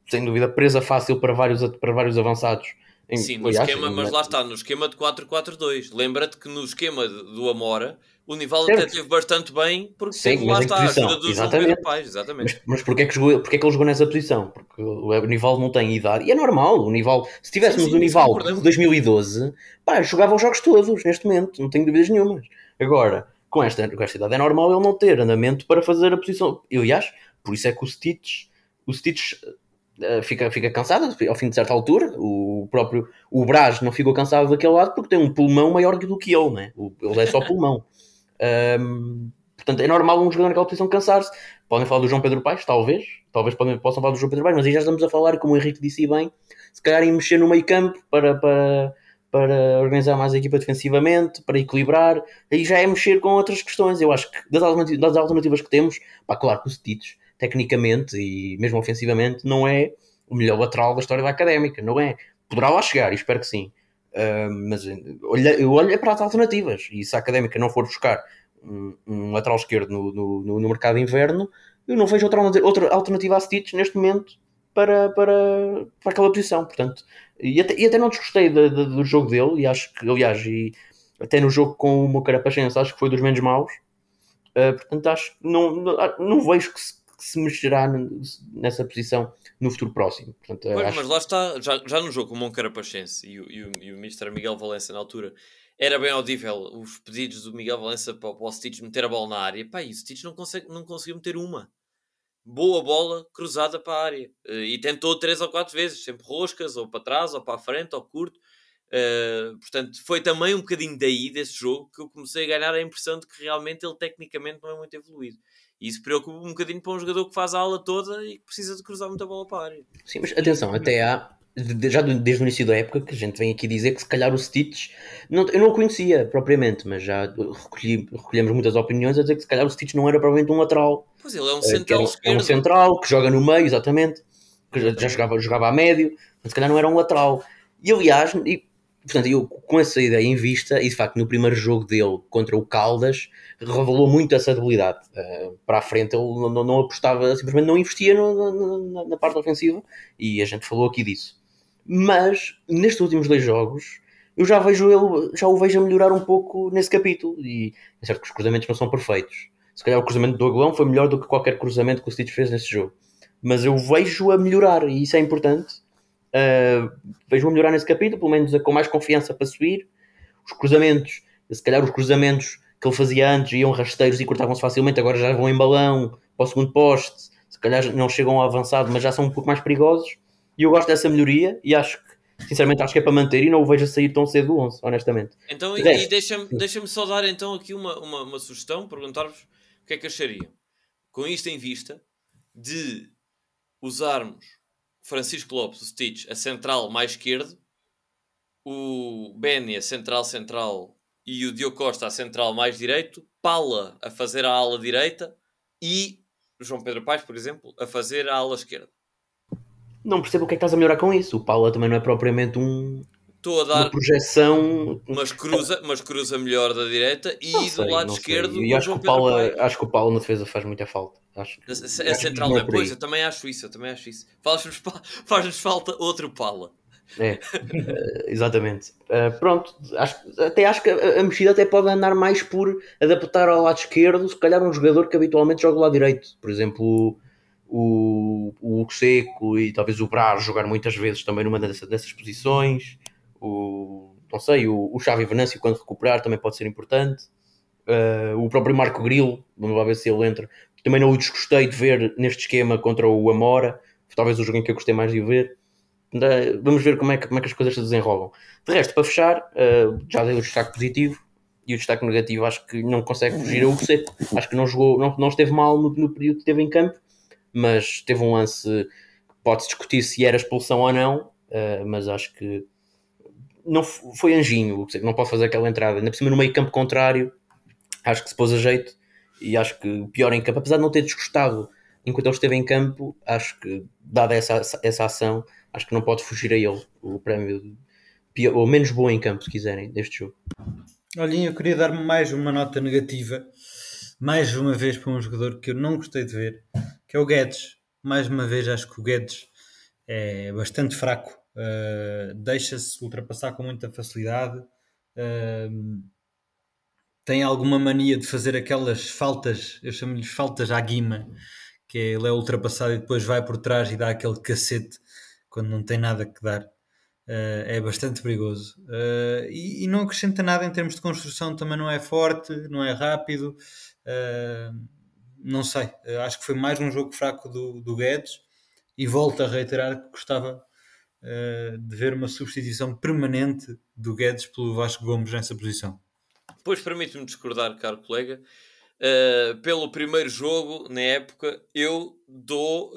sem dúvida presa fácil para vários, para vários avançados. Sim, no esquema, mas lá está, no esquema de 4-4-2. Lembra-te que no esquema do Amora, o Nival Certo. até teve bastante bem, porque Sim, lá está a ajuda do João exatamente. Exatamente. Mas, mas porquê, é que jogou, porquê é que ele jogou nessa posição? Porque o Nival não tem idade. E é normal. O Nival, se tivéssemos Sim, sim, o isso Nival de 2012, pá, jogava os jogos todos neste momento. Não tenho dúvidas nenhumas. Agora, com esta, com esta idade, é normal ele não ter andamento para fazer a posição. Eu, aliás, por isso é que o Stitch, o Stitch eh, fica, fica cansado ao fim de certa altura. O próprio o Braz não ficou cansado daquele lado porque tem um pulmão maior do que ele, né? Ele é só pulmão. Ahm, portanto, é normal um jogador naquela posição cansar-se. Podem falar do João Pedro Paes, talvez. Talvez podem, possam falar do João Pedro Paes, mas aí já estamos a falar, como o Henrique disse bem, se calhar em mexer no meio campo para, para, para organizar mais a equipa defensivamente, para equilibrar. Aí já é mexer com outras questões. Eu acho que das alternativas, das alternativas que temos, pá, claro que o Stitch, tecnicamente e mesmo ofensivamente, não é o melhor lateral da história da académica, não é? Poderá lá chegar, espero que sim. Ah, mas eh, eu olho é para as alternativas e se a académica não for buscar um, um lateral esquerdo no, no, no- mercado de inverno, eu não vejo outra, outra alternativa a Stitch neste momento para, para, para aquela posição. Portanto, e até, e até não desgostei de- de- do jogo dele, e acho que, aliás, e até no jogo com o Mocarapachense, acho que foi dos menos maus. Ah, portanto, acho que não, não, não vejo que se, que se mexerá nessa posição no futuro próximo. Portanto, Pois, acho- mas lá está, já, já no jogo com o Moncarapachense e o, e, o, e o Mr. Miguel Valença na altura, era bem audível os pedidos do Miguel Valença para, para o Stitch meter a bola na área. Pá, e o Stitch não, consegue, não conseguiu meter uma. Boa bola cruzada para a área. Eh, E tentou três ou quatro vezes, sempre roscas, ou para trás, ou para a frente, ou curto. Eh, portanto, foi também um bocadinho daí desse jogo que eu comecei a ganhar a impressão de que realmente ele tecnicamente não é muito evoluído. E isso preocupa um bocadinho para um jogador que faz a ala toda e que precisa de cruzar muita bola para a área. Sim, mas atenção, até há, já desde o início da época, que a gente vem aqui dizer que se calhar o Stitch, não, eu não o conhecia propriamente, mas já recolhi, recolhemos muitas opiniões a dizer que se calhar o Stitch não era propriamente um lateral, Pois ele é um eh, central é esquerdo. um central, que joga no meio, exatamente, que já, já jogava, jogava a médio, mas se calhar não era um lateral. E aliás, e, portanto, eu com essa ideia em vista, e de facto no primeiro jogo dele contra o Caldas, revelou muito essa debilidade. Eh, para a frente ele não, não- não apostava, simplesmente não investia no- no- na, na parte ofensiva, e a gente falou aqui disso. Mas nestes últimos dois jogos eu já vejo ele, já o vejo a melhorar um pouco nesse capítulo. E é certo que os cruzamentos não são perfeitos. Se calhar o cruzamento do Aguilão foi melhor do que qualquer cruzamento que o Stitch fez nesse jogo. Mas eu vejo a melhorar e isso é importante. Uh, vejo a melhorar nesse capítulo, pelo menos com mais confiança para subir. Os cruzamentos, se calhar os cruzamentos que ele fazia antes iam rasteiros e cortavam-se facilmente, agora já vão em balão para o segundo poste. Se calhar não chegam ao avançado, mas já são um pouco mais perigosos. E eu gosto dessa melhoria e acho que, sinceramente, acho que é para manter e não o vejo a sair tão cedo do 11, honestamente. Então, e, e deixa-me deixa só dar então aqui uma, uma, uma sugestão, perguntar-vos o que é que achariam. Com isto em vista, de usarmos Francisco Lopes, o Stitch, a central mais esquerdo, o Benny a central central e o Diogo Costa a central mais direito, Pala a fazer a ala direita e João Pedro Paes, por exemplo, a fazer a ala esquerda. Não percebo o que é que estás a melhorar com isso. O Paula também não é propriamente um, Estou a uma dar, projeção. mas cruza, mas cruza melhor da direita e Não do sei, lado esquerdo E acho que, o Paula, Paes. acho que o Paula na defesa faz muita falta. Acho É, acho é que central, é é? Pois, eu também acho isso, eu também acho isso. Faz-nos fa- faz-nos falta outro pala. É, eh, exatamente. Eh, pronto, acho, até acho que a, a mexida até pode andar mais por adaptar ao lado esquerdo, se calhar um jogador que habitualmente joga ao lado direito. Por exemplo, o, o Seco e talvez o Braz jogar muitas vezes também numa dessas, dessas posições. O, não sei, o, o Xavi Venâncio quando recuperar também pode ser importante. Eh, o próprio Marco Grilo, vamos lá ver se ele entra. Também não o desgostei de ver neste esquema contra o Amora. Talvez o jogo em que eu gostei mais de ver. Da- Vamos ver como é, que, como é que as coisas se desenrolam. De resto, para fechar, eh, já dei o destaque positivo e o destaque negativo acho que não consegue fugir a Hugo Seco. Acho que não jogou, não, não esteve mal no, no período que esteve em campo, mas teve um lance que pode-se discutir se era expulsão ou não, uh, mas acho que não foi anjinho, não pode fazer aquela entrada, ainda por cima no meio campo contrário, acho que se pôs a jeito e acho que pior em campo, apesar de não ter desgostado enquanto ele esteve em campo, acho que dada essa, essa ação, acho que não pode fugir a ele o prémio pior, ou menos bom em campo, se quiserem, deste jogo. Olhem, eu queria dar mais uma nota negativa, mais uma vez para um jogador que eu não gostei de ver, que é o Guedes. Mais uma vez, acho que o Guedes é bastante fraco, uh, deixa-se ultrapassar com muita facilidade, uh, tem alguma mania de fazer aquelas faltas, eu chamo-lhe faltas à guima, que é, ele é ultrapassado e depois vai por trás e dá aquele cacete quando não tem nada que dar. Uh, é bastante perigoso. Uh, e, e, não acrescenta nada em termos de construção, também não é forte, não é rápido. Uh, não sei, acho que foi mais um jogo fraco do, do Guedes e volto a reiterar que gostava de ver uma substituição permanente do Guedes pelo Vasco Gomes nessa posição. Pois permite-me discordar, caro colega. pelo primeiro jogo, na época, eu dou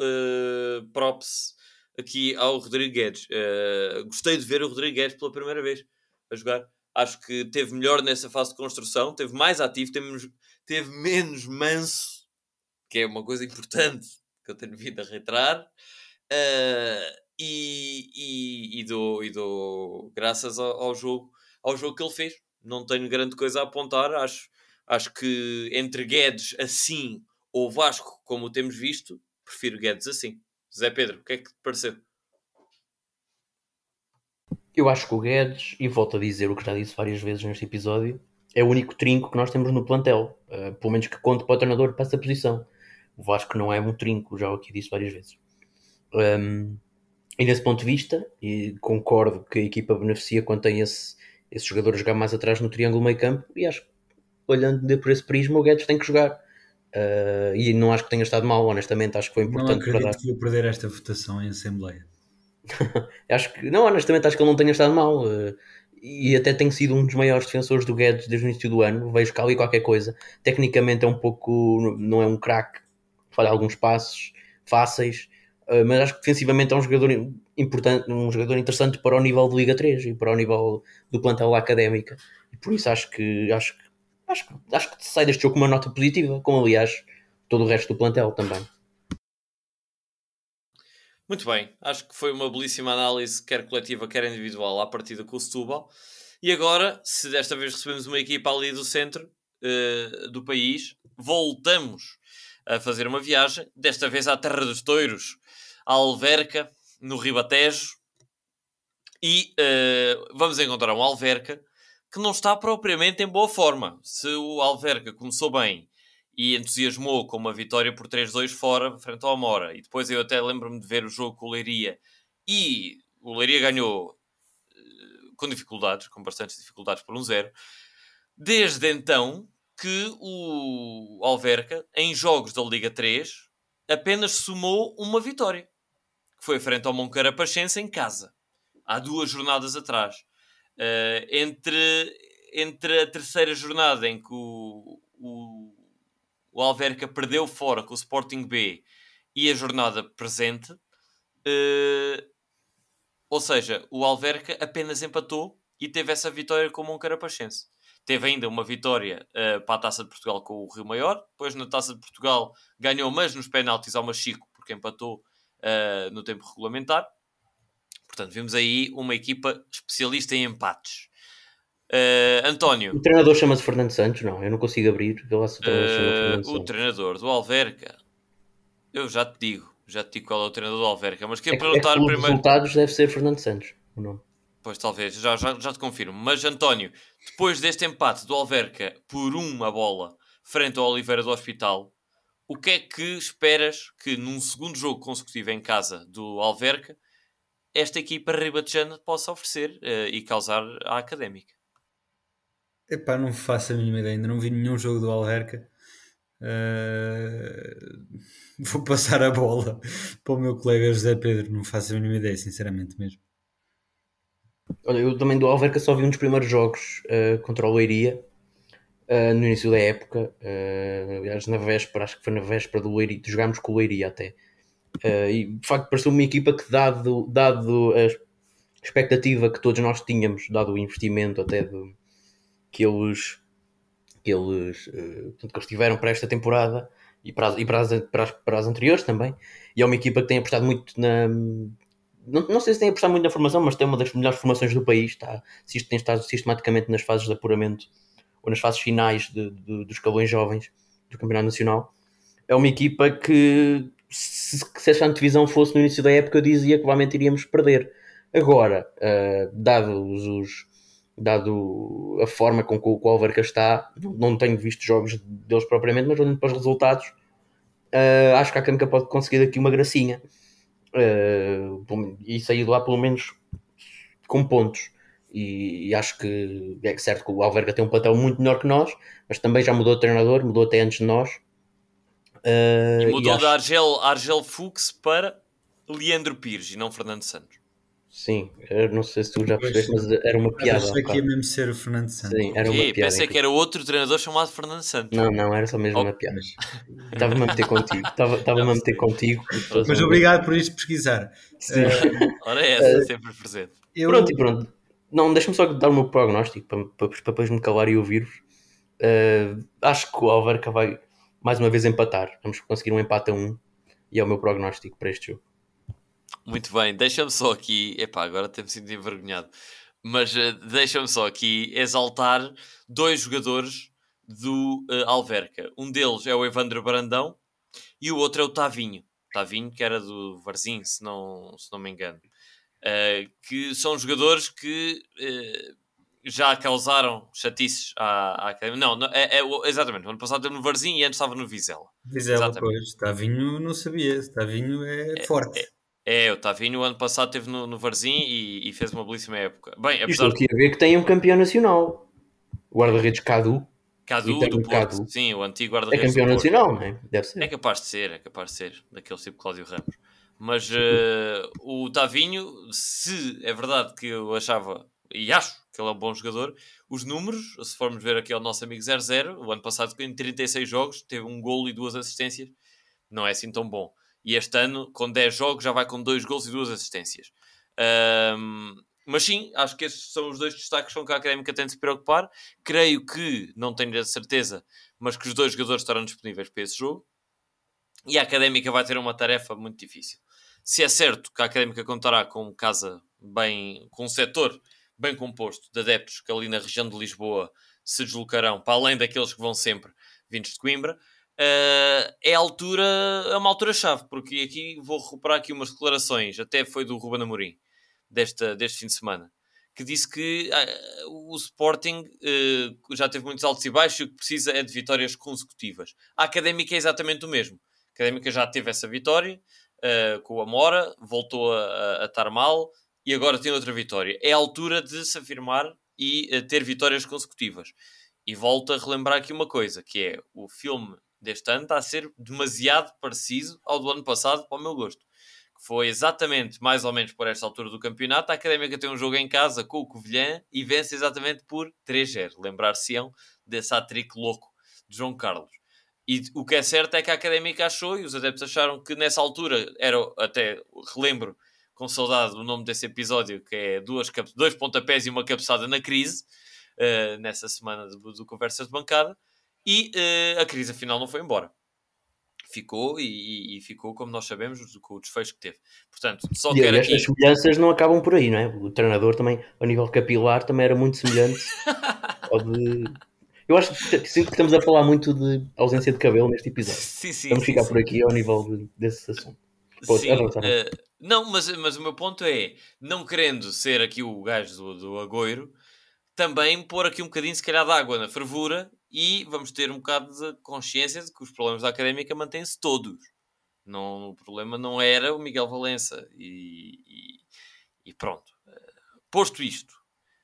props aqui ao Rodrigo Guedes. Uh, gostei de ver o Rodrigo Guedes pela primeira vez a jogar. Acho que teve melhor nessa fase de construção, teve mais ativo, teve, teve menos manso, que é uma coisa importante que eu tenho vindo a reiterar. Uh, e, e, e, dou, e dou graças ao, ao, jogo, ao jogo que ele fez. Não tenho grande coisa a apontar. Acho, acho que entre Guedes assim ou Vasco, como temos visto, prefiro Guedes assim. Zé Pedro, o que é que te pareceu? Eu acho que o Guedes, e volto a dizer o que já disse várias vezes neste episódio, é o único trinco que nós temos no plantel. Uh, pelo menos que conte para o treinador para essa posição. O Vasco não é um trinco, já aqui disse várias vezes. Um, e nesse ponto de vista, e concordo que a equipa beneficia quando tem esse, esse jogador a jogar mais atrás no triângulo meio campo, e acho que olhando por esse prisma, o Guedes tem que jogar. Uh, e não acho que tenha estado mal, honestamente, acho que foi importante não acredito para dar. que vou perder esta votação em Assembleia. acho que, não, honestamente, acho que ele não tenha estado mal. Uh, e até tem sido um dos maiores defensores do Guedes desde o início do ano. Vejo que ali qualquer coisa. Tecnicamente é um pouco, não é um craque, falha alguns passos fáceis, uh, mas acho que defensivamente é um jogador importante, um jogador interessante para o nível de Liga 3 e para o nível do plantel académica. E por isso acho que acho que acho, acho que sai deste jogo com uma nota positiva, como aliás todo o resto do plantel também. Muito bem, acho que foi uma belíssima análise, quer coletiva, quer individual, à partida com o Setúbal. E agora, se desta vez recebemos uma equipa ali do centro uh, do país, voltamos a fazer uma viagem, desta vez à Terra dos Toiros, à Alverca, no Ribatejo. E uh, vamos encontrar um Alverca que não está propriamente em boa forma. Se o Alverca começou bem e entusiasmou com uma vitória por 3-2 fora, frente ao Amora, e depois eu até lembro-me de ver o jogo com o Leiria, e o Leiria ganhou uh, com dificuldades, com bastantes dificuldades por um zero. Desde então que o Alverca, em jogos da Liga 3, apenas somou uma vitória, que foi frente ao Moncarapachense em casa, há duas jornadas atrás. Uh, entre, entre a terceira jornada em que o, o, o Alverca perdeu fora com o Sporting B e a jornada presente, uh, ou seja, o Alverca apenas empatou e teve essa vitória com o Moncarapachense. Teve ainda uma vitória uh, para a Taça de Portugal com o Rio Maior, depois na Taça de Portugal ganhou, mas nos penaltis ao Machico, porque empatou no tempo regulamentar. Portanto, vimos aí uma equipa especialista em empates. Uh, António. O treinador chama-se Fernando Santos, não? Eu não consigo abrir. Eu o treinador, uh, o treinador do Alverca. Eu já te digo. Já te digo qual é o treinador do Alverca. Mas queria é, perguntar é que primeiro. resultados deve ser Fernando Santos, o nome. Pois talvez, já, já, já te confirmo. Mas António, depois deste empate do Alverca por uma bola frente ao Oliveira do Hospital, o que é que esperas que num segundo jogo consecutivo em casa do Alverca esta equipa ribatejana possa oferecer uh, e causar à académica. Epá, não faço a mínima ideia, ainda não vi nenhum jogo do Alverca. Uh, vou passar a bola para o meu colega José Pedro, não faço a mínima ideia, sinceramente mesmo. Olha, eu também do Alverca só vi um dos primeiros jogos uh, contra o Leiria uh, no início da época. Uh, aliás, na véspera, acho que foi na véspera do Leiria, jogámos com o Leiria até. Uh, e de facto pareceu uma equipa que, dado, dado a expectativa que todos nós tínhamos, dado o investimento até que eles, que, eles, uh, que eles tiveram para esta temporada e, para as, e para, as, para, as, para as anteriores também, e é uma equipa que tem apostado muito na. Não, não sei se tem apostado muito na formação, mas tem uma das melhores formações do país. Está, tem estado sistematicamente nas fases de apuramento ou nas fases finais de, de, dos escalões jovens do Campeonato Nacional. É uma equipa que, se, se esta antevisão fosse no início da época, eu dizia que provavelmente iríamos perder. Agora, uh, dados os, dado a forma com que o Alverca está, não tenho visto jogos deles propriamente, mas olhando para os resultados, uh, acho que a Académica pode conseguir aqui uma gracinha uh, e sair lá pelo menos com pontos. E, e, acho que é certo que o Alverca tem um plantel muito melhor que nós, mas também já mudou de treinador, mudou até antes de nós. Uh, e mudou e acho... da Argel, Argel Fux para Leandro Pires e não Fernando Santos. Sim, eu não sei se tu já percebeste, mas era uma piada. Achei que ia mesmo ser o Fernando Santos. Sim, era uma piada. Pensei que era outro treinador chamado Fernando Santos. Não, não, era só mesmo oh. uma piada. Estava-me a meter contigo. Estava-me a meter contigo. Mas obrigado por isto pesquisar. Sim. Uh, Ora é essa, uh, sempre presente. Eu... Pronto, e pronto. Não, deixa-me só dar o meu prognóstico para, para, para depois me calar e ouvir-vos. Uh, acho que o Alverca vai mais uma vez empatar. Vamos conseguir um empate a um. E é o meu prognóstico para este jogo. Muito bem, deixa-me só aqui. Epá, agora até me sinto envergonhado. Mas uh, deixa-me só aqui exaltar dois jogadores do uh, Alverca. Um deles é o Evandro Brandão e o outro é o Tavinho. Tavinho, que era do Varzim, se não, se não me engano. Uh, que são jogadores que já causaram chatices à, Academia. Não, não é, é, exatamente. O ano passado esteve no Varzim e antes estava no Vizela. Vizela, exatamente. pois. Tavinho não sabia. Tavinho é, é forte. É, é, o Tavinho o ano passado esteve no, no Varzim e, e, fez uma belíssima época. Bem, apesar aqui a ver que tem um campeão nacional. Guarda-redes Cadu. Cadu do Porto, Cadu. sim, o antigo guarda-redes. É campeão nacional, não é? Deve ser. É capaz de ser, é capaz de ser, daquele tipo Cláudio Ramos. Mas uh, o Tavinho, se é verdade que eu achava, e acho que ele é um bom jogador, os números, se formos ver aqui ao nosso amigo 00, o ano passado em 36 jogos, teve um golo e duas assistências, não é assim tão bom e este ano, com 10 jogos, já vai com 2 gols e 2 assistências. Um, mas sim, acho que estes são os dois destaques com que a Académica tem de se preocupar. Creio que, não tenho a certeza, mas que os dois jogadores estarão disponíveis para esse jogo. E a Académica vai ter uma tarefa muito difícil. Se é certo que a Académica contará com casa bem, com um setor bem composto de adeptos que ali na região de Lisboa se deslocarão, para além daqueles que vão sempre vindos de Coimbra, Uh, é altura, é uma altura-chave, porque aqui vou recuperar aqui umas declarações, até foi do Ruben Amorim, desta, deste fim de semana, que disse que uh, o Sporting uh, já teve muitos altos e baixos e o que precisa é de vitórias consecutivas. A Académica é exatamente o mesmo. A Académica já teve essa vitória com o Amora, voltou a, a, estar mal e agora tem outra vitória. É a altura de se afirmar e ter vitórias consecutivas. E volto a relembrar aqui uma coisa, que é o filme deste ano está a ser demasiado parecido ao do ano passado, para o meu gosto. Que foi exatamente, mais ou menos por esta altura do campeonato, a Académica tem um jogo em casa com o Covilhã e vence exatamente por 3-0. Lembrar-se-ão desse atrico louco de João Carlos. E o que é certo é que a Académica achou, e os adeptos acharam que nessa altura era, até relembro com saudade o nome desse episódio, que é duas, dois pontapés e uma cabeçada na crise, uh, nessa semana do, do Conversas de Bancada, e uh, a crise afinal não foi embora. Ficou e, e, ficou, como nós sabemos, com o desfecho que teve. Portanto, só e, quero aqui... As semelhanças não acabam por aí, não é? O treinador também, ao nível capilar, também era muito semelhante de... Eu acho que sinto que estamos a falar muito de ausência de cabelo neste episódio. Sim, sim, Vamos sim, ficar sim. por aqui ao nível de, desse assunto. Pode, sim, uh, não, mas, mas o meu ponto é, não querendo ser aqui o gajo do, do agoiro, também pôr aqui um bocadinho, se calhar, de água na fervura e vamos ter um bocado de consciência de que os problemas da académica mantêm-se todos. Não, o problema não era o Miguel Valença. E, e, e, pronto. Posto isto,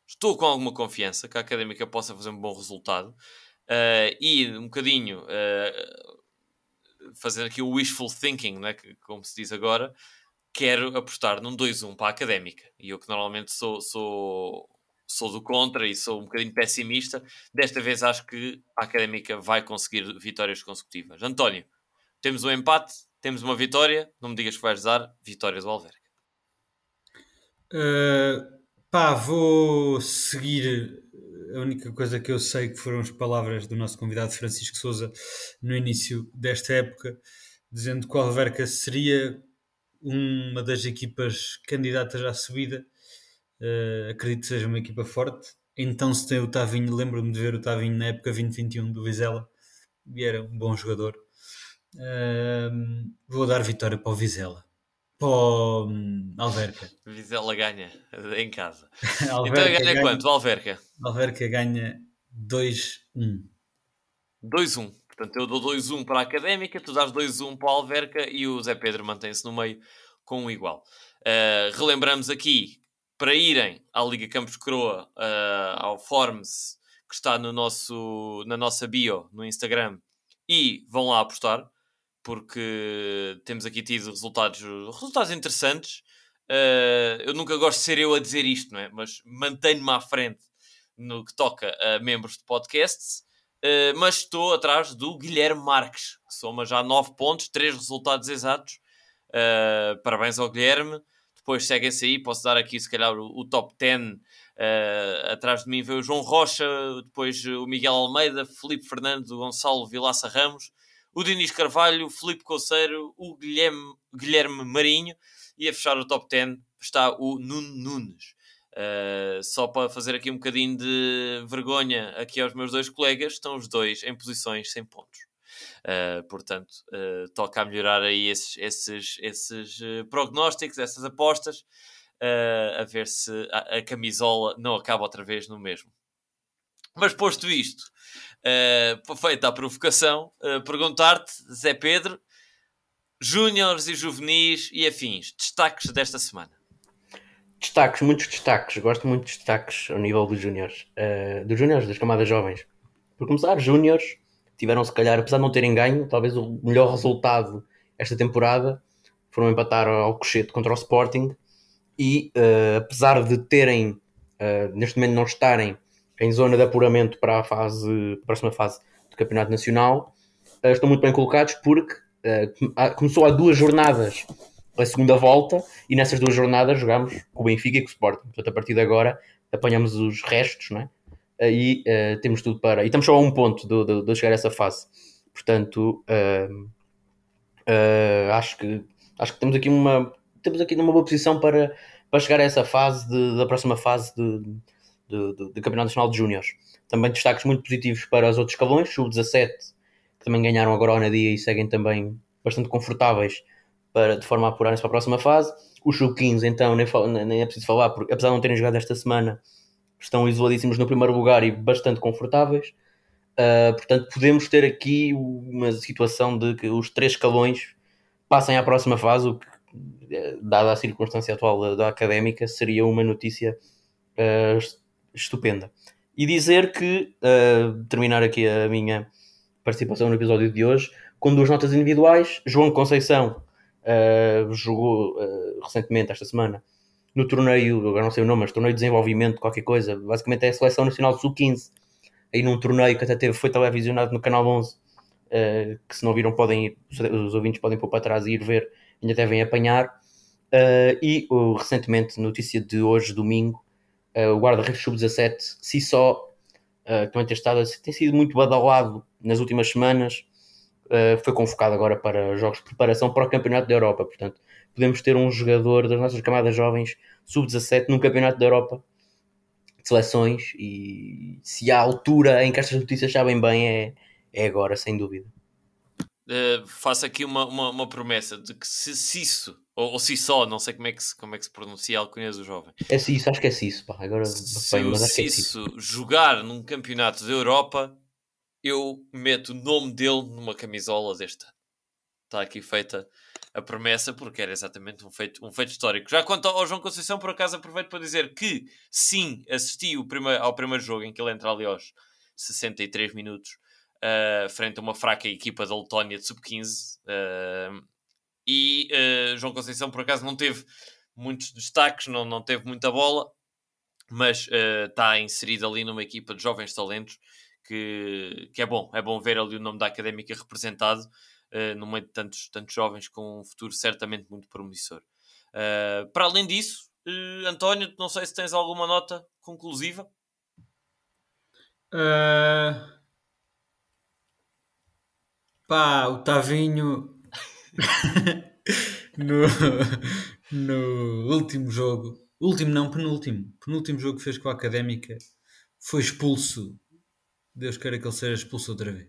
estou com alguma confiança que a académica possa fazer um bom resultado uh, e um bocadinho uh, fazer aqui o wishful thinking, né, que, como se diz agora. Quero apostar num 2-1 para a académica. E eu que normalmente sou, sou sou do contra e sou um bocadinho pessimista. Desta vez acho que a Académica vai conseguir vitórias consecutivas. António, temos um empate, temos uma vitória. Não me digas que vais dar vitória do Alverca. Uh, pá, vou seguir a única coisa que eu sei que foram as palavras do nosso convidado Francisco Souza no início desta época, dizendo que o Alverca seria uma das equipas candidatas à subida. Uh, acredito que seja uma equipa forte. Então, se tem o Tavinho, lembro-me de ver o Tavinho na época 2021 do Vizela e era um bom jogador. Uh, vou dar vitória para o Vizela. Para o um, Alverca. Vizela ganha em casa. então ganha, ganha quanto, Alverca? Alverca ganha 2-1. 2-1. Portanto, eu dou 2-1 para a Académica, tu dás 2-1 para a Alverca e o Zé Pedro mantém-se no meio com um igual. Uh, relembramos aqui, para irem à Liga Campos Croa, uh, ao Forms, que está no nosso, na nossa bio no Instagram, e vão lá apostar, porque temos aqui tido resultados, resultados interessantes. Uh, eu nunca gosto de ser eu a dizer isto, não é? mas mantenho-me à frente no que toca a membros de podcasts. Uh, mas estou atrás do Guilherme Marques, que soma já 9 pontos, 3 resultados exatos. Uh, parabéns ao Guilherme. Depois seguem-se aí, posso dar aqui se calhar o, o top 10. Uh, atrás de mim veio o João Rocha, depois o Miguel Almeida, Felipe Fernando, Gonçalo Vilaça Ramos, o Diniz Carvalho, Felipe Coceiro, o Guilherme, Guilherme Marinho e a fechar o top 10 está o Nuno Nunes. Uh, só para fazer aqui um bocadinho de vergonha aqui aos meus dois colegas, estão os dois em posições sem pontos. Uh, portanto, uh, toca a melhorar aí esses, esses, esses prognósticos, essas apostas, a ver se a, a, camisola não acaba outra vez no mesmo. Mas posto isto, feita a provocação, perguntar-te, Zé Pedro, júniores e juvenis e afins, destaques desta semana. Destaques, muitos destaques. Gosto muito de destaques ao nível dos júniores. Uh, dos júniores, das camadas jovens. Por começar, júniores tiveram, se calhar, apesar de não terem ganho, talvez o melhor resultado esta temporada foram empatar ao Cochete contra o Sporting. E uh, apesar de terem, uh, neste momento, não estarem em zona de apuramento para a fase, próxima fase do Campeonato Nacional, estão muito bem colocados porque começou há duas jornadas a segunda volta e nessas duas jornadas jogámos com o Benfica e com o Sporting. Portanto, a partir de agora apanhamos os restos, não é? E uh, temos tudo para. E estamos só a um ponto de, de, de chegar a essa fase. Portanto, uh, uh, acho, que, acho que temos aqui uma. Temos aqui numa boa posição para, para chegar a essa fase de, da próxima fase de, de, de Campeonato Nacional de Júniores. Também destaques muito positivos para os outros escalões, sub-17, que também ganharam agora ao e seguem também bastante confortáveis para, de forma a apurarem-se para a próxima fase. Os sub-15, então, nem, nem é preciso falar, porque apesar de não terem jogado esta semana, estão isoladíssimos no primeiro lugar e bastante confortáveis. Uh, portanto, podemos ter aqui uma situação de que os três escalões passem à próxima fase, o que, eh, dada a circunstância atual da, da académica, seria uma notícia uh, estupenda. E dizer que, uh, terminar aqui a minha participação no episódio de hoje, com duas notas individuais, João Conceição uh, jogou uh, recentemente, esta semana, no torneio, agora não sei o nome, mas torneio de desenvolvimento, qualquer coisa, basicamente é a Seleção Nacional de Sub-15, aí num torneio que até teve, foi televisionado no Canal 11, uh, que se não viram podem ir, os ouvintes podem pôr para trás e ir ver, ainda devem apanhar, e recentemente, notícia de hoje, domingo, o guarda-redes sub-17, se só, que também tem, estado, tem sido muito badalado nas últimas semanas, uh, foi convocado agora para jogos de preparação para o Campeonato da Europa. Portanto, podemos ter um jogador das nossas camadas jovens, sub-17, num Campeonato da Europa de seleções. E se há altura em que estas notícias sabem bem, é, é agora, sem dúvida. Uh, faço aqui uma, uma, uma, promessa de que se, se isso, ou, ou, se só, não sei como é que se, como é que se pronuncia a alcunha do jovem. É se isso, acho que é se isso. Pá. Agora, se bem, o Cisso é jogar num campeonato da Europa, eu meto o nome dele numa camisola deste ano. Está aqui feita a promessa, porque era exatamente um feito, um feito histórico. Já quanto ao João Conceição, por acaso aproveito para dizer que sim, assisti o primeiro, ao primeiro jogo em que ele entra ali aos 63 minutos, uh, frente a uma fraca equipa da Letónia de sub-15. Uh, e uh, João Conceição, por acaso, não teve muitos destaques, não, não teve muita bola, mas está inserido ali numa equipa de jovens talentos que, que é bom, é bom ver ali o nome da académica representado no meio de tantos, tantos jovens com um futuro certamente muito promissor. para além disso, António, não sei se tens alguma nota conclusiva. Uh... Pá, o Tavinho no, no último jogo, último não, penúltimo, penúltimo jogo que fez com a Académica, foi expulso. Deus queira que ele seja expulso outra vez.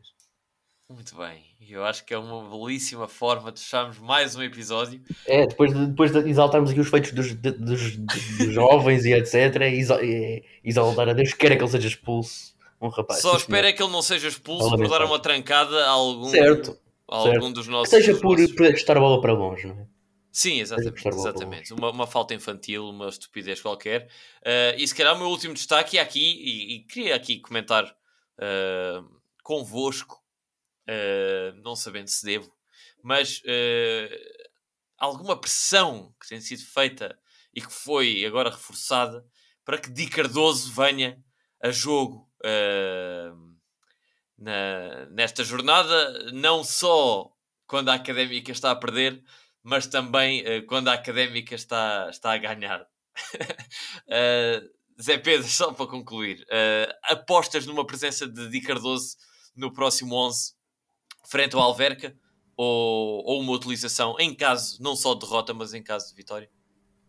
Muito bem, eu acho que é uma belíssima forma de fecharmos mais um episódio. É, depois de, depois de exaltarmos aqui os feitos dos, dos, dos jovens e etc, e exaltar a Deus queira que ele seja expulso um rapaz. Só espero é que ele não seja expulso por dar uma trancada a algum, certo, algum dos nossos. Que seja por, nossos... por estar a bola para longe, não é? Sim, exatamente. exatamente. Uma, uma, falta infantil, uma estupidez qualquer. Uh, e se calhar o meu último destaque é aqui, e, e queria aqui comentar uh, convosco, uh, não sabendo se devo, mas alguma pressão que tem sido feita e que foi agora reforçada para que Di Cardoso venha a jogo uh, na, nesta jornada, não só quando a académica está a perder, mas também uh, quando a académica está, está a ganhar. uh, Zé Pedro, só para concluir, apostas numa presença de Di Cardoso no próximo 11 frente ao Alverca ou, ou uma utilização em caso não só de derrota, mas em caso de vitória?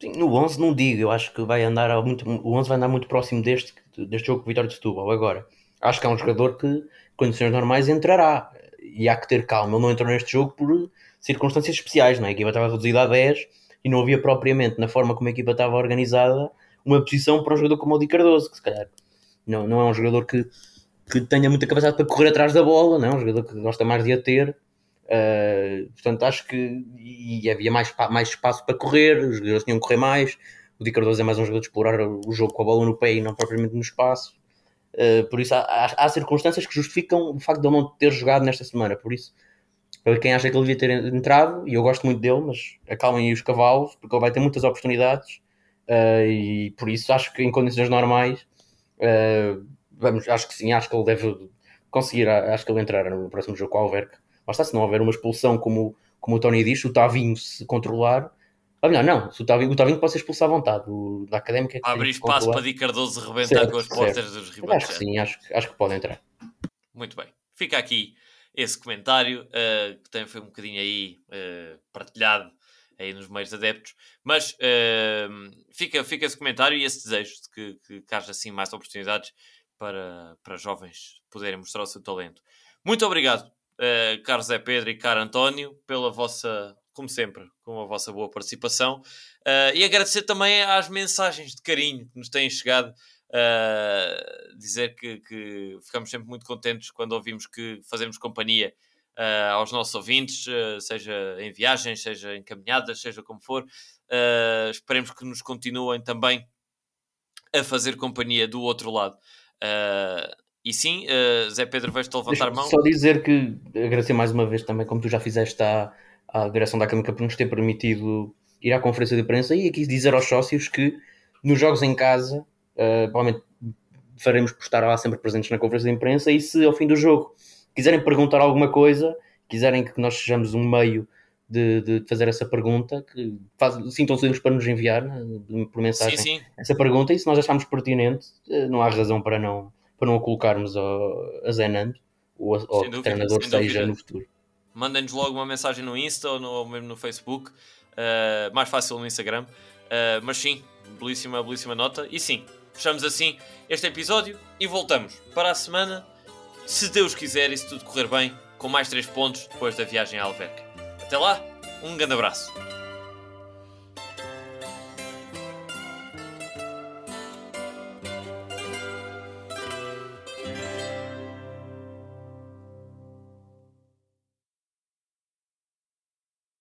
Sim, no 11 não digo, eu acho que vai andar muito, o 11 vai andar muito próximo deste, deste jogo com Vitória de Setúbal. Agora, acho que é um jogador que, condições normais, entrará. E há que ter calma. Ele não entrou neste jogo por circunstâncias especiais, não é? A equipa estava reduzida a 10 e não havia propriamente, na forma como a equipa estava organizada, uma posição para um jogador como o Di Cardoso, que se calhar não, não é um jogador que, que tenha muita capacidade para correr atrás da bola, não é? um jogador que gosta mais de a ter Uh, portanto, acho que e havia mais, mais espaço para correr, os jogadores tinham que correr mais. O Di Cardoso é mais um jogador de explorar o jogo com a bola no pé e não propriamente no espaço. Uh, por isso, há, há, há, circunstâncias que justificam o facto de ele não ter jogado nesta semana. Por isso, para quem acha que ele devia ter entrado, e eu gosto muito dele, mas acalmem aí os cavalos, porque ele vai ter muitas oportunidades. Uh, e por isso, acho que em condições normais, vamos, acho que sim, acho que ele deve conseguir. Acho que ele entrará no próximo jogo com o Alverca Lá está, se não houver uma expulsão, como, como o Tony diz, o Tavinho se controlar. Ou melhor, não, o Tavinho, o Tavinho pode ser expulso à vontade. O, da académica é Abre espaço para Di Cardoso rebentar certo, com as portas dos rivais. Acho que sim, acho, acho que pode entrar. Muito bem. Fica aqui esse comentário, uh, que também foi um bocadinho aí uh, partilhado aí nos meios adeptos, mas uh, fica, fica esse comentário e esse desejo de que, que, que haja assim mais oportunidades para, para jovens poderem mostrar o seu talento. Muito obrigado uh, caro Zé Pedro e caro António, pela vossa, como sempre, com a vossa boa participação. Uh, e agradecer também às mensagens de carinho que nos têm chegado. Uh, dizer que, que, ficamos sempre muito contentes quando ouvimos que fazemos companhia uh, aos nossos ouvintes, seja em viagens, seja em caminhadas, seja como for. esperemos que nos continuem também a fazer companhia do outro lado. E sim, uh, Zé Pedro, vais-te levantar a mão. Só dizer que agradecer mais uma vez também, como tu já fizeste à, à direção da Académica por nos ter permitido ir à conferência de imprensa e aqui dizer aos sócios que nos jogos em casa, uh, provavelmente faremos por estar lá sempre presentes na conferência de imprensa e se ao fim do jogo quiserem perguntar alguma coisa, quiserem que nós sejamos um meio de, de fazer essa pergunta, que sintam-se livres para nos enviar né, por mensagem sim, sim. essa pergunta e se nós acharmos pertinente, eh, não há razão para não para não a colocarmos ao, a Zenando ou, ao que treinador seja no futuro. Mandem-nos logo uma mensagem no Insta ou, no, ou mesmo no Facebook, uh, mais fácil no Instagram. Uh, mas sim, belíssima, belíssima nota. E sim, fechamos assim este episódio e voltamos para a semana, se Deus quiser e se tudo correr bem, com mais 3 pontos depois da viagem à Alverca. Até lá, um grande abraço.